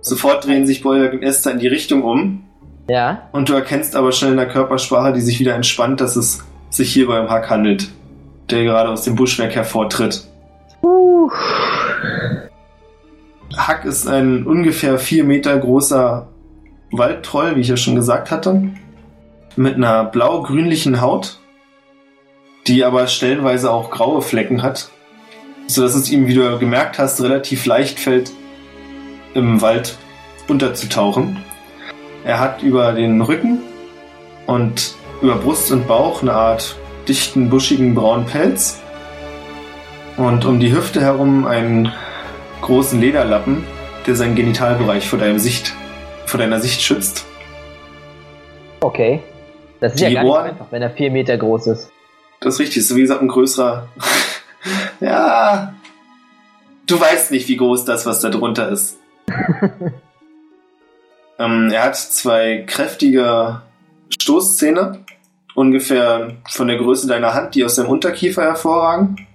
Sofort drehen sich Bollwerk und Esther in die Richtung um. Ja. Und du erkennst aber schnell in der Körpersprache, die sich wieder entspannt, dass es sich hierbei um Hack handelt, der gerade aus dem Buschwerk hervortritt. Uh. Hack ist ein ungefähr vier Meter großer Waldtroll, wie ich ja schon gesagt hatte, mit einer blau-grünlichen Haut, die aber stellenweise auch graue Flecken hat, sodass es ihm, wie du gemerkt hast, relativ leicht fällt, im Wald unterzutauchen. Er hat über den Rücken und über Brust und Bauch eine Art dichten, buschigen braunen Pelz und um die Hüfte herum einen großen Lederlappen, der seinen Genitalbereich vor deinem Sicht, vor deiner Sicht schützt. Okay. Das ist Die ja gar nicht Ohren- einfach, wenn er vier Meter groß ist. Das ist richtig, so wie gesagt, ein größerer. Ja. Du weißt nicht, wie groß das, was da drunter ist. ähm, er hat zwei kräftige Stoßzähne, ungefähr von der Größe deiner Hand, die aus dem Unterkiefer hervorragen.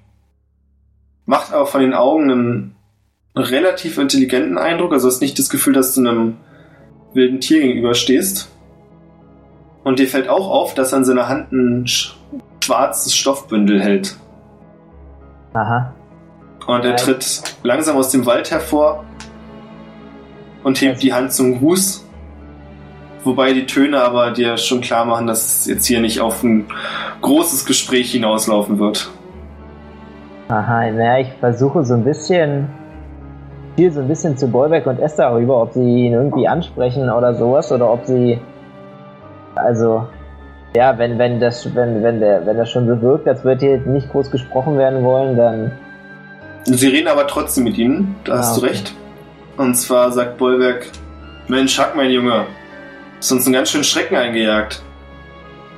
Macht aber von den Augen einen relativ intelligenten Eindruck, also hast nicht das Gefühl, dass du einem wilden Tier gegenüberstehst. Und dir fällt auch auf, dass an seiner Hand ein sch schwarzes Stoffbündel hält. Aha. Und er tritt langsam aus dem Wald hervor und hebt die Hand zum Gruß. Wobei die Töne aber dir schon klar machen, dass es jetzt hier nicht auf ein großes Gespräch hinauslaufen wird. Aha, naja, ich versuche so ein bisschen, viel so ein bisschen zu Bollbeck und Esther rüber, ob sie ihn irgendwie ansprechen oder sowas, oder ob sie, also, ja, wenn, wenn das, wenn, wenn der, wenn das schon so wirkt, als würde hier nicht groß gesprochen werden wollen, dann, Sie reden aber trotzdem mit ihnen, da hast Ah, du okay. recht. Und zwar sagt Bollwerk, Mensch, Hack, mein Junge, ist uns einen ganz schönen Schrecken eingejagt.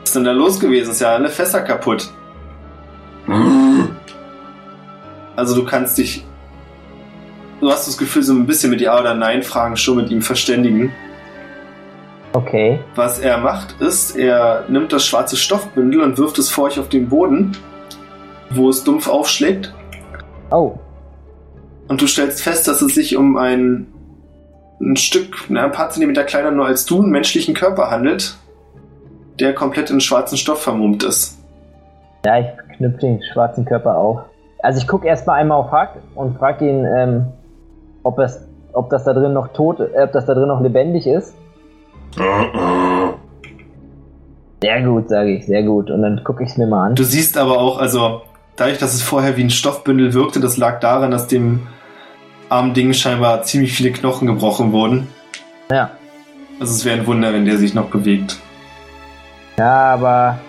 Was ist denn da los gewesen? Ist ja alle Fässer kaputt. Also du kannst dich, du hast das Gefühl, so ein bisschen mit Ja- oder Nein-Fragen schon mit ihm verständigen. Okay, Was er macht, ist, er nimmt das schwarze Stoffbündel und wirft es vor euch auf den Boden, wo es dumpf aufschlägt. oh, Und du stellst fest, dass es sich um ein, ein Stück, na, ein paar Zentimeter kleiner nur als du, einen menschlichen Körper handelt, der komplett in schwarzen Stoff vermummt ist. ja, ich knüpfe den schwarzen Körper auf. Also ich gucke erstmal einmal auf Hack und frage ihn, ähm, ob, es, ob das da drin noch tot, äh, ob das da drin noch lebendig ist. Sehr gut, sage ich, sehr gut. Und dann gucke ich es mir mal an. Du siehst aber auch, also dadurch, dass es vorher wie ein Stoffbündel wirkte, das lag daran, dass dem armen Ding scheinbar ziemlich viele Knochen gebrochen wurden. Ja. Also es wäre ein Wunder, wenn der sich noch bewegt. Ja, aber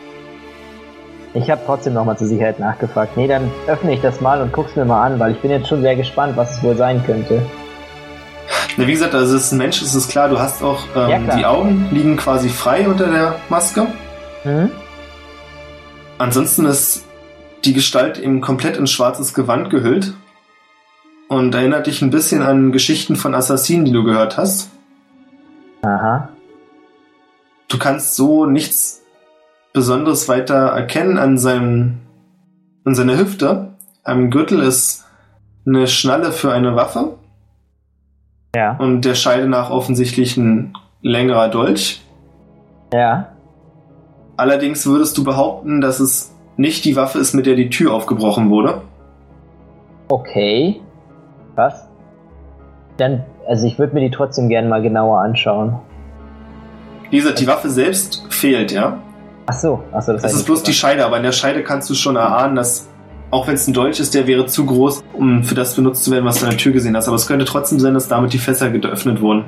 ich habe trotzdem nochmal zur Sicherheit nachgefragt. Nee, dann öffne ich das mal und guck's mir mal an, weil ich bin jetzt schon sehr gespannt, was es wohl sein könnte. Na, wie gesagt, also es ist ein Mensch, das ist klar. Du hast auch, Ja, ähm, klar. die Augen liegen quasi frei unter der Maske. Hm? Ansonsten ist die Gestalt eben komplett in schwarzes Gewand gehüllt und erinnert dich ein bisschen an Geschichten von Assassinen, die du gehört hast. Aha. Du kannst so nichts Besonderes weiter erkennen an seinem, an seiner Hüfte. Am Gürtel ist eine Schnalle für eine Waffe Ja. und der Scheide nach offensichtlich ein längerer Dolch. Ja. Allerdings würdest du behaupten, dass es nicht die Waffe ist, mit der die Tür aufgebrochen wurde. Okay. Was? Dann, also ich würde mir die trotzdem gerne mal genauer anschauen. Wie gesagt, die Waffe selbst fehlt, ja. Ach so, ach so, das Das ist bloß die Scheide, aber in der Scheide kannst du schon erahnen, dass, auch wenn es ein Dolch ist, der wäre zu groß, um für das benutzt zu werden, was du an der Tür gesehen hast. Aber es könnte trotzdem sein, dass damit die Fässer geöffnet wurden.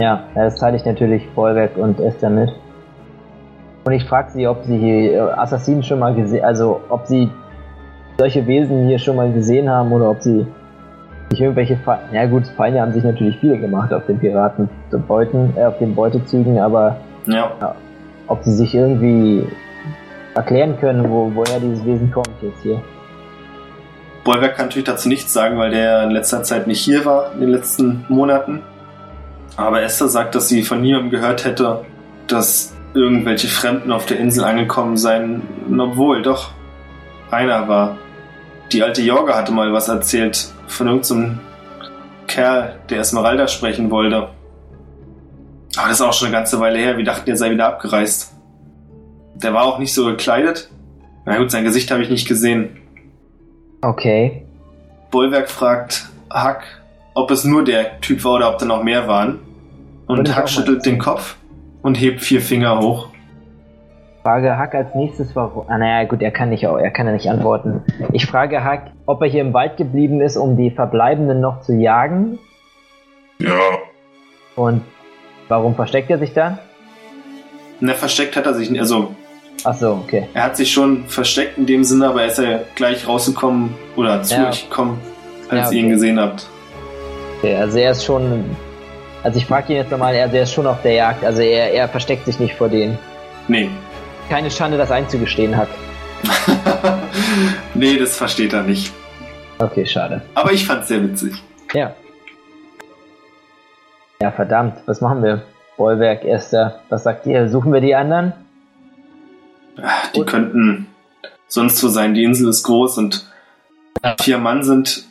Ja, ja, das teile ich natürlich Bollwerk und Esther mit. Und ich frage sie, ob sie hier Assassinen schon mal gesehen, also ob sie solche Wesen hier schon mal gesehen haben oder ob sie sich irgendwelche Fe Ja gut, Feinde haben sich natürlich viele gemacht auf den Piratenbeuten, äh, auf den Beutezügen, aber Ja. ob sie sich irgendwie erklären können, wo, woher dieses Wesen kommt jetzt hier. Bollwerk kann natürlich dazu nichts sagen, weil der in letzter Zeit nicht hier war, in den letzten Monaten. Aber Esther sagt, dass sie von niemandem gehört hätte, dass irgendwelche Fremden auf der Insel angekommen seien, obwohl doch einer war. Die alte Jorga hatte mal was erzählt von irgendeinem Kerl, der Esmeralda sprechen wollte. Aber das ist auch schon eine ganze Weile her. Wir dachten, er sei wieder abgereist. Der war auch nicht so gekleidet. Na gut, sein Gesicht habe ich nicht gesehen. Okay. Bollwerk fragt Hack, ob es nur der Typ war oder ob da noch mehr waren. Würde Und ich Hack schüttelt den. Kopf und hebt vier Finger hoch. Frage Hack als nächstes, warum. Ah, naja, gut, er kann nicht, er kann ja nicht antworten. Ich frage Hack, ob er hier im Wald geblieben ist, um die Verbleibenden noch zu jagen. Ja, Und warum versteckt er sich da? Na, versteckt hat er sich nicht. Also, Ach so, okay. er hat sich schon versteckt in dem Sinne, aber er ist ja gleich rausgekommen oder zu Ja. euch gekommen, als Ja, ihr ihn okay. gesehen habt. okay. Also er ist schon. Also ich frage ihn jetzt nochmal, er, der ist schon auf der Jagd. Also er, er versteckt sich nicht vor denen. Nee. Keine Schande, das einzugestehen hat. nee, das versteht er nicht. Okay, schade. Aber ich fand's sehr witzig. Ja. Ja, verdammt. Was machen wir? Bollwerk, Esther. Was sagt ihr? Suchen wir die anderen? Ah, Die Und- könnten sonst wo sein. Die Insel ist groß und vier Mann sind,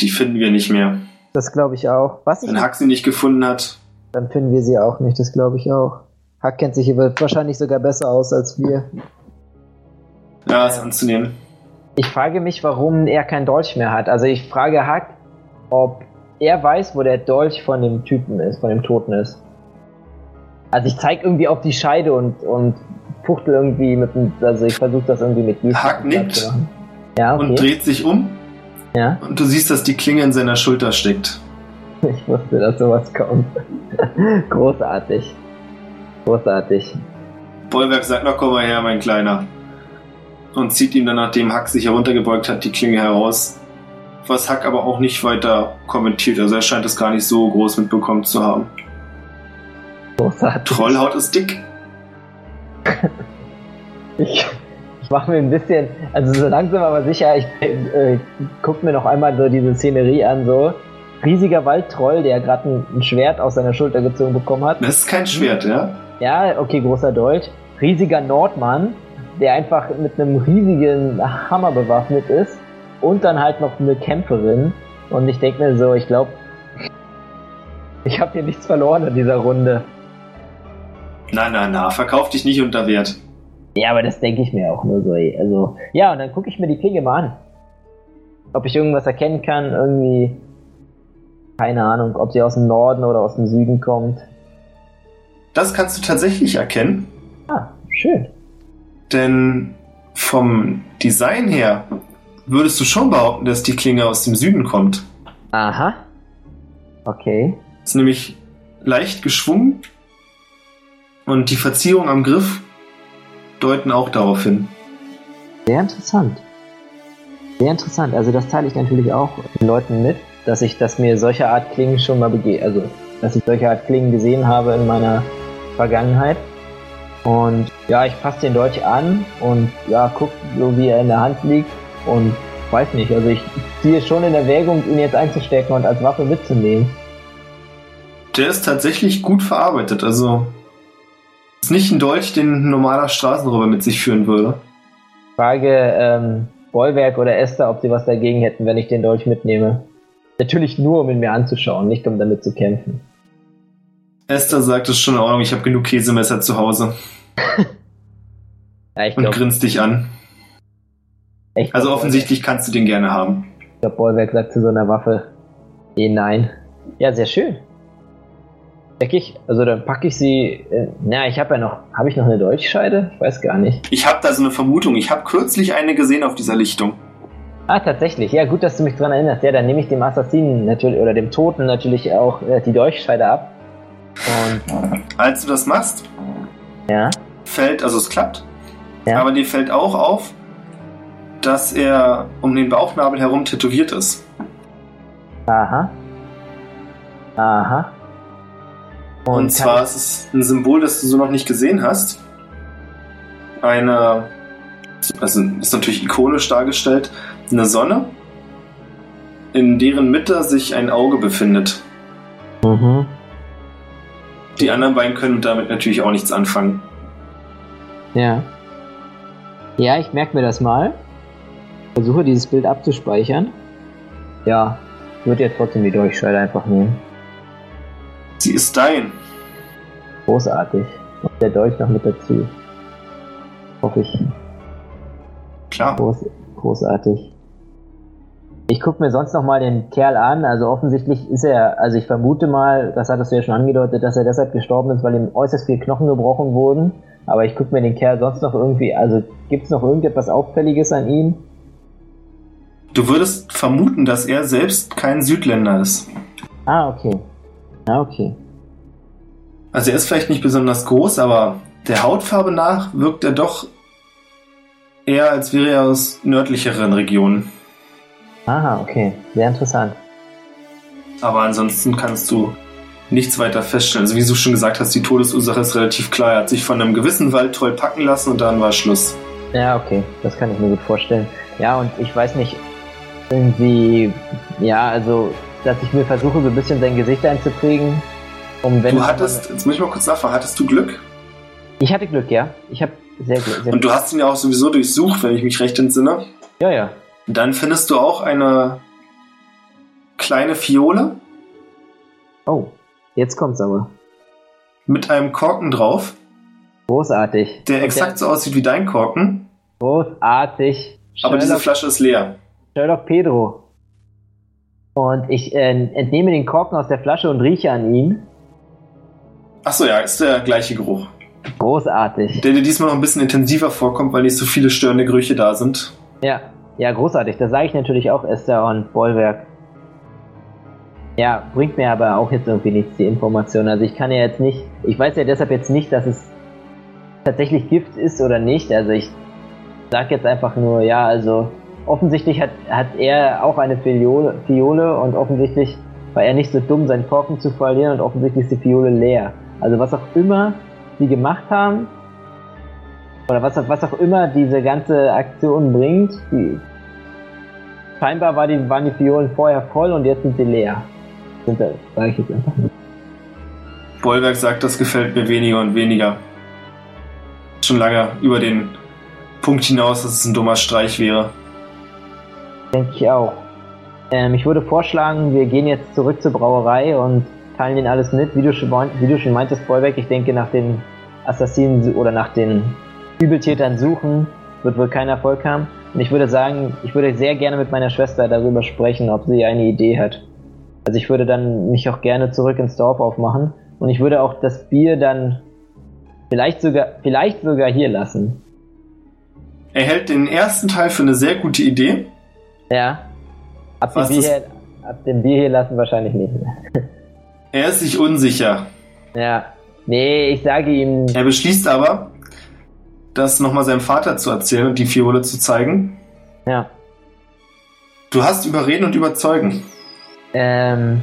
die finden wir nicht mehr. Das glaube ich auch. Was ich Wenn Hack sie nicht gefunden hat, Dann finden wir sie auch nicht, das glaube ich auch. Hack kennt sich hier wahrscheinlich sogar besser aus als wir. ja, ist anzunehmen. Ich frage mich, warum er kein Dolch mehr hat. Also ich frage Hack, ob er weiß, wo der Dolch von dem Typen ist, von dem Toten ist. Also ich zeige irgendwie auf die Scheide und, und fuchtel irgendwie mit dem, also ich versuche das irgendwie mit Gesten Hack nickt. Ja, okay. Und dreht sich um ja, und du siehst, dass die Klinge in seiner Schulter steckt. ich wusste, dass sowas kommt. Großartig. Großartig. Bollwerk sagt, na komm mal her, mein Kleiner. Und zieht ihm dann, nachdem Hack sich heruntergebeugt hat, die Klinge heraus. Was Hack aber auch nicht weiter kommentiert. Also er scheint es gar nicht so groß mitbekommen zu haben. Großartig. Trollhaut ist dick. Ich, ich mache mir ein bisschen, also so langsam aber sicher, ich äh, guck mir noch einmal so diese Szenerie an, so. Riesiger Waldtroll, der gerade ein, ein Schwert aus seiner Schulter gezogen bekommen hat. Das ist kein Schwert, ja? Ja, okay, großer Dolch. Riesiger Nordmann, der einfach mit einem riesigen Hammer bewaffnet ist. Und dann halt noch eine Kämpferin. Und ich denke mir so, ich glaube, ich habe hier nichts verloren in dieser Runde. Na, na, na, verkauf dich nicht unter Wert. Ja, aber das denke ich mir auch nur so. ey. Also, ja, und dann gucke ich mir die Klinge mal an. Ob ich irgendwas erkennen kann, irgendwie. Keine Ahnung, ob sie aus dem Norden oder aus dem Süden kommt. Das kannst du tatsächlich erkennen, Ah, schön. denn vom Design her würdest du schon behaupten, dass die Klinge aus dem Süden kommt. Aha. Okay. Ist nämlich leicht geschwungen und die Verzierung am Griff deuten auch darauf hin. Sehr interessant. Sehr interessant. Also das teile ich natürlich auch den Leuten mit, dass ich, dass mir solche Art Klingen schon mal begehe, also dass ich solche Art Klingen gesehen habe in meiner Vergangenheit. Und ja, ich fasse den Dolch an und ja, guck so wie er in der Hand liegt und weiß nicht, also ich ziehe schon in Erwägung, ihn jetzt einzustecken und als Waffe mitzunehmen. Der ist tatsächlich gut verarbeitet, also ist nicht ein Dolch, den ein normaler Straßenräuber mit sich führen würde. Frage ähm, Bollwerk oder Esther, ob sie was dagegen hätten, wenn ich den Dolch mitnehme. Natürlich nur, um ihn mir anzuschauen, nicht um damit zu kämpfen. Esther sagt, es schon in Ordnung, ich habe genug Käsemesser zu Hause Ja, ich und grinst dich an. Also offensichtlich kannst du den gerne haben. Ich glaube, Bollwerk sagt zu so einer Waffe, eh nein. Ja, sehr schön. Denke ich, also dann packe ich sie. Äh, na, ich habe ja noch. Habe ich noch eine Dolchscheide? Ich weiß gar nicht. Ich habe da so eine Vermutung. Ich habe kürzlich eine gesehen auf dieser Lichtung. Ah, tatsächlich. Ja, gut, dass du mich dran erinnerst. Ja, dann nehme ich dem Assassinen natürlich oder dem Toten natürlich auch äh, die Dolchscheide ab. Und Als du das machst, ja, fällt, also es klappt, Ja. aber dir fällt auch auf, dass er um den Bauchnabel herum tätowiert ist. aha. Aha. Und, kann zwar ist es ein Symbol, das du so noch nicht gesehen hast. Eine, also ist natürlich ikonisch dargestellt, eine Sonne, in deren Mitte sich ein Auge befindet. Mhm. Die anderen beiden können damit natürlich auch nichts anfangen. Ja. Ja, ich merke mir das mal. Versuche dieses Bild abzuspeichern. Ja, würde jetzt trotzdem die Durchscheide einfach nehmen. Sie ist dein. Großartig. Und der Dolch noch mit dazu. Hoffe ich. Klar. Groß, großartig. Ich gucke mir sonst noch mal den Kerl an. Also offensichtlich ist er, also ich vermute mal, das hattest du ja schon angedeutet, dass er deshalb gestorben ist, weil ihm äußerst viele Knochen gebrochen wurden. Aber ich gucke mir den Kerl sonst noch irgendwie, also gibt es noch irgendetwas Auffälliges an ihm? Du würdest vermuten, dass er selbst kein Südländer ist. Ah, okay. Ah, okay. Also er ist vielleicht nicht besonders groß, aber der Hautfarbe nach wirkt er doch eher, als wäre er aus nördlicheren Regionen. Aha, okay. Sehr interessant. Aber ansonsten kannst du nichts weiter feststellen. Also wie du schon gesagt hast, die Todesursache ist relativ klar. Er hat sich von einem gewissen Waldtroll packen lassen und dann war Schluss. Ja, okay. Das kann ich mir gut vorstellen. Ja, und ich weiß nicht, irgendwie, ja, also, dass ich mir versuche, so ein bisschen sein Gesicht einzuprägen. Um wenn Du hattest, jetzt muss ich mal kurz nachfragen, hattest du Glück? Ich hatte Glück, ja. Ich habe sehr Glück. Sehr Und du hast ihn ja auch sowieso durchsucht, wenn ich mich recht entsinne. ja, ja. Dann findest du auch eine kleine Fiole Oh, jetzt kommt's aber. mit einem Korken drauf, Großartig. der exakt so aussieht wie dein Korken, Großartig. aber diese Sherlock, Flasche ist leer. Sherlock Pedro. Und ich äh, entnehme den Korken aus der Flasche und rieche an ihn. Achso, ja, ist der gleiche Geruch. Großartig. Der dir diesmal noch ein bisschen intensiver vorkommt, weil nicht so viele störende Gerüche da sind. Ja, ja, großartig. Das sage ich natürlich auch Esther und Bollwerk. Ja, bringt mir aber auch jetzt irgendwie nichts, die Information. Also ich kann ja jetzt nicht, ich weiß ja deshalb jetzt nicht, dass es tatsächlich Gift ist oder nicht. Also ich sag jetzt einfach nur, ja, also offensichtlich hat, hat er auch eine Fiole, Fiole und offensichtlich war er nicht so dumm, seinen Korken zu verlieren und offensichtlich ist die Fiole leer. Also was auch immer sie gemacht haben, oder was, auch- was auch immer diese ganze Aktion bringt, die, scheinbar war die, waren die Fiolen vorher voll und jetzt sind sie leer. Sind da, sag ich jetzt einfach. Bollwerk sagt, das gefällt mir weniger und weniger. Schon lange über den Punkt hinaus, dass es ein dummer Streich wäre. Denke ich auch. Ähm, ich würde vorschlagen, wir gehen jetzt zurück zur Brauerei und teilen ihnen alles mit. Wie du schon, wie du schon meintest, Bollwerk, ich denke, nach den Assassinen oder nach den Übeltätern suchen, wird wohl kein Erfolg haben. Und ich würde sagen, ich würde sehr gerne mit meiner Schwester darüber sprechen, ob sie eine Idee hat. Also ich würde dann mich auch gerne zurück ins Dorf aufmachen und ich würde auch das Bier dann vielleicht sogar, vielleicht sogar hier lassen. Er hält den ersten Teil für eine sehr gute Idee. Ja. Ab dem, Bier hier, ab dem Bier hier lassen wahrscheinlich nicht mehr. Er ist sich unsicher. Ja. Nee, ich sage ihm. Er beschließt aber, das nochmal seinem Vater zu erzählen und die Fiole zu zeigen. Ja. Du hast überreden und überzeugen. Ähm.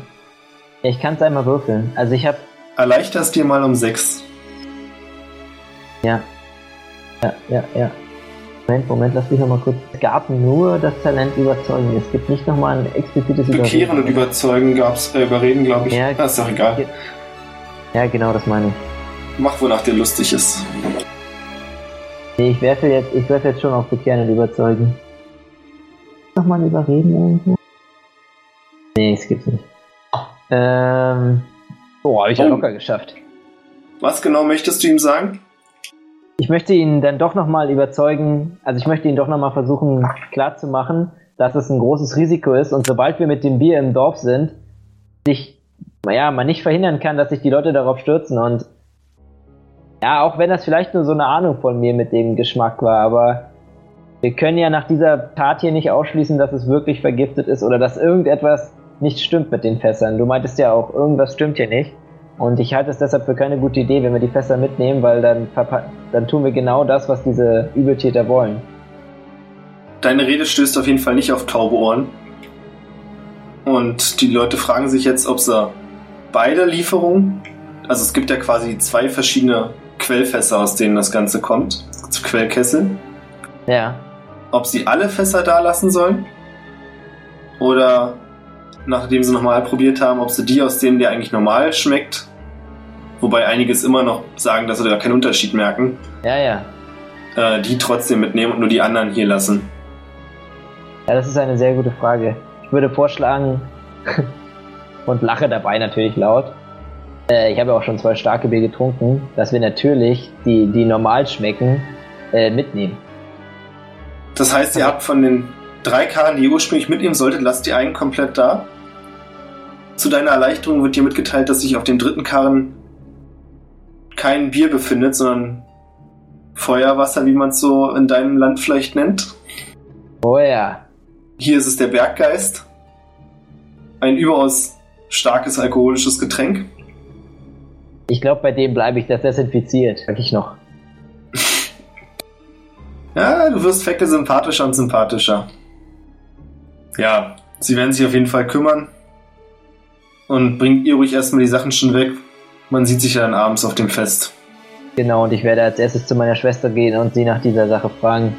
Ich kann es einmal würfeln. Also ich habe. Erleichter es dir mal um sechs. Ja. Ja, ja, ja. Moment, Moment, lass mich nochmal kurz. Es gab nur das Talent überzeugen. Es gibt nicht nochmal ein explizites Bekehren und überzeugen gab's, äh, überreden, glaube ich. Ja. Ja, ist doch egal. Ja, genau, das meine ich. Mach, wonach dir lustig ist. Nee, ich werfe jetzt, ich werfe jetzt schon auf Bekehren und überzeugen. Nochmal ein Überreden irgendwo? Nee, es gibt's nicht. Ähm. Boah, habe ich ja Oh. locker geschafft. Was genau möchtest du ihm sagen? Ich möchte ihn dann doch nochmal überzeugen, also ich möchte ihn doch nochmal versuchen klarzumachen, dass es ein großes Risiko ist und sobald wir mit dem Bier im Dorf sind, sich, naja, man nicht verhindern kann, dass sich die Leute darauf stürzen und ja, auch wenn das vielleicht nur so eine Ahnung von mir mit dem Geschmack war, aber wir können ja nach dieser Tat hier nicht ausschließen, dass es wirklich vergiftet ist oder dass irgendetwas nicht stimmt mit den Fässern. Du meintest ja auch, irgendwas stimmt hier nicht. Und ich halte es deshalb für keine gute Idee, wenn wir die Fässer mitnehmen, weil dann, verpa- dann tun wir genau das, was diese Übeltäter wollen. Deine Rede stößt auf jeden Fall nicht auf taube Ohren. Und die Leute fragen sich jetzt, ob sie beide Lieferungen, also es gibt ja quasi zwei verschiedene Quellfässer, aus denen das Ganze kommt, zu Quellkessel, Ja. ob sie alle Fässer da lassen sollen oder nachdem sie nochmal probiert haben, ob sie die, aus denen der eigentlich normal schmeckt, wobei einiges immer noch sagen, dass sie da keinen Unterschied merken, Ja, ja. äh, die trotzdem mitnehmen und nur die anderen hier lassen. Ja, das ist eine sehr gute Frage. Ich würde vorschlagen und lache dabei natürlich laut. Äh, ich habe ja auch schon zwei starke Bier getrunken, dass wir natürlich die, die normal schmecken, äh, mitnehmen. Das heißt, ihr habt von den drei Karren, die ihr ursprünglich mitnehmen solltet, lasst ihr einen komplett da. Zu deiner Erleichterung wird dir mitgeteilt, dass sich auf dem dritten Karren kein Bier befindet, sondern Feuerwasser, wie man es so in deinem Land vielleicht nennt. Oh ja. Hier ist es der Berggeist. Ein überaus starkes alkoholisches Getränk. Ich glaube, bei dem bleibe ich das desinfiziert, sag ich noch. Ja, du wirst Fecke sympathischer und sympathischer. Ja, sie werden sich auf jeden Fall kümmern. Und bringt ihr ruhig erstmal die Sachen schon weg. Man sieht sich ja dann abends auf dem Fest. Genau, und ich werde als erstes zu meiner Schwester gehen und sie nach dieser Sache fragen.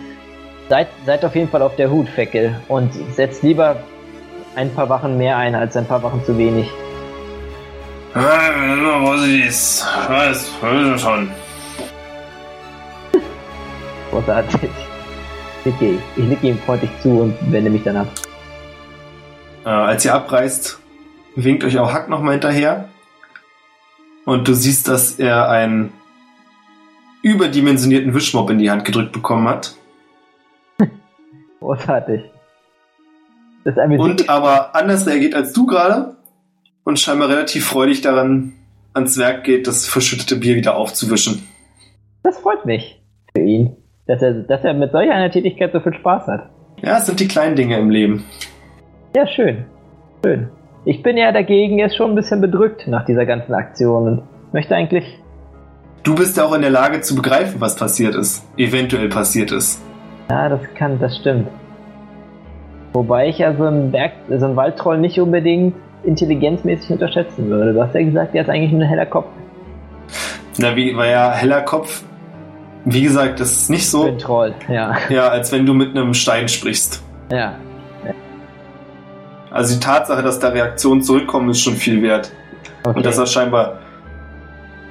Seid, seid auf jeden Fall auf der Hut, Feckel, und setzt lieber ein paar Wachen mehr ein als ein paar Wachen zu wenig. Ah, was ist? Was? schon. Großartig. Okay, ich nicke ihm freundlich zu und wende mich dann ab. Äh, als ihr abreist, winkt euch auch Hack nochmal hinterher. Und du siehst, dass er einen überdimensionierten Wischmob in die Hand gedrückt bekommen hat. Großartig. und aber anders reagiert als du gerade und scheinbar relativ freudig daran ans Werk geht, das verschüttete Bier wieder aufzuwischen. Das freut mich für ihn, dass er, dass er mit solch einer Tätigkeit so viel Spaß hat. Ja, es sind die kleinen Dinge im Leben. Ja, schön. Schön. Ich bin ja dagegen jetzt schon ein bisschen bedrückt nach dieser ganzen Aktion und möchte eigentlich. Du bist ja auch in der Lage zu begreifen, was passiert ist. Eventuell passiert ist. Ja, das kann, das stimmt. Wobei ich ja so einen Berg, so einen Waldtroll nicht unbedingt intelligenzmäßig unterschätzen würde. Du hast ja gesagt, er ist eigentlich nur ein heller Kopf. Na, wie, war ja heller Kopf. Wie gesagt, das ist nicht so. Für ein Troll, ja. Ja, als wenn du mit einem Stein sprichst. Ja. Also die Tatsache, dass da Reaktionen zurückkommen, ist schon viel wert. Okay. Und dass er scheinbar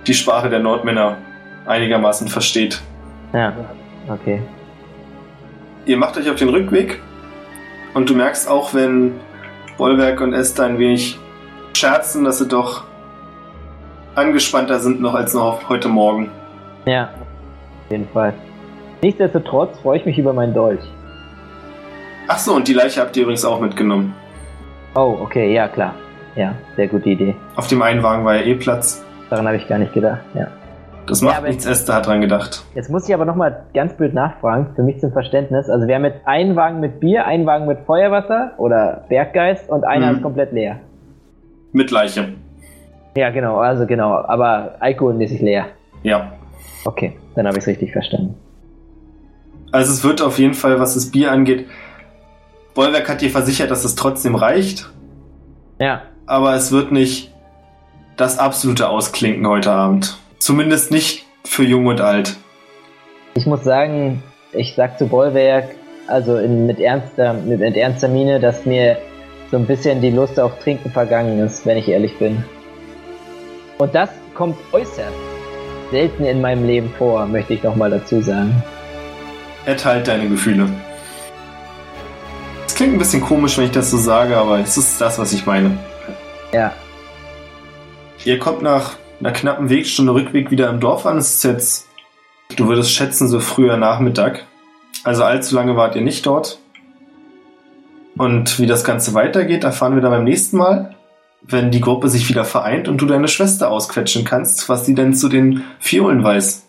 die Sprache der Nordmänner einigermaßen versteht. Ja, okay. Ihr macht euch auf den Rückweg und du merkst auch, wenn Bollwerk und Esther ein wenig scherzen, dass sie doch angespannter sind noch als noch heute Morgen. Ja, auf jeden Fall. Nichtsdestotrotz freue ich mich über meinen Dolch. Ach so, und die Leiche habt ihr übrigens auch mitgenommen. Oh, okay, ja klar. Ja, sehr gute Idee. Auf dem einen Wagen war ja eh Platz. Daran habe ich gar nicht gedacht, ja. Das macht ja, nichts, Esther hat dran gedacht. Jetzt muss ich aber nochmal ganz blöd nachfragen, für mich zum Verständnis. Also wir haben jetzt einen Wagen mit Bier, einen Wagen mit Feuerwasser oder Berggeist und einer mhm. ist komplett leer. Mit Leiche. Ja, genau, also genau, aber alkoholmäßig leer. Ja. Okay, dann habe ich es richtig verstanden. Also es wird auf jeden Fall, was das Bier angeht, Bollwerk hat dir versichert, dass es trotzdem reicht. Ja. Aber es wird nicht das absolute Ausklinken heute Abend. Zumindest nicht für jung und alt. Ich muss sagen, ich sag zu Bollwerk, also in, mit, ernster, mit, mit ernster Miene, dass mir so ein bisschen die Lust auf Trinken vergangen ist, wenn ich ehrlich bin. Und das kommt äußerst selten in meinem Leben vor, möchte ich nochmal dazu sagen. Er teilt deine Gefühle. Es klingt ein bisschen komisch, wenn ich das so sage, aber es ist das, was ich meine. Ja. Ihr kommt nach einer knappen Wegstunde Rückweg wieder im Dorf an. Es ist jetzt, du würdest schätzen, so früher Nachmittag. Also allzu lange wart ihr nicht dort. Und wie das Ganze weitergeht, erfahren wir dann beim nächsten Mal, wenn die Gruppe sich wieder vereint und du deine Schwester ausquetschen kannst, was sie denn zu den Fiolen weiß.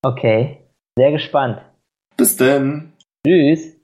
Okay, sehr gespannt. Bis denn. Tschüss.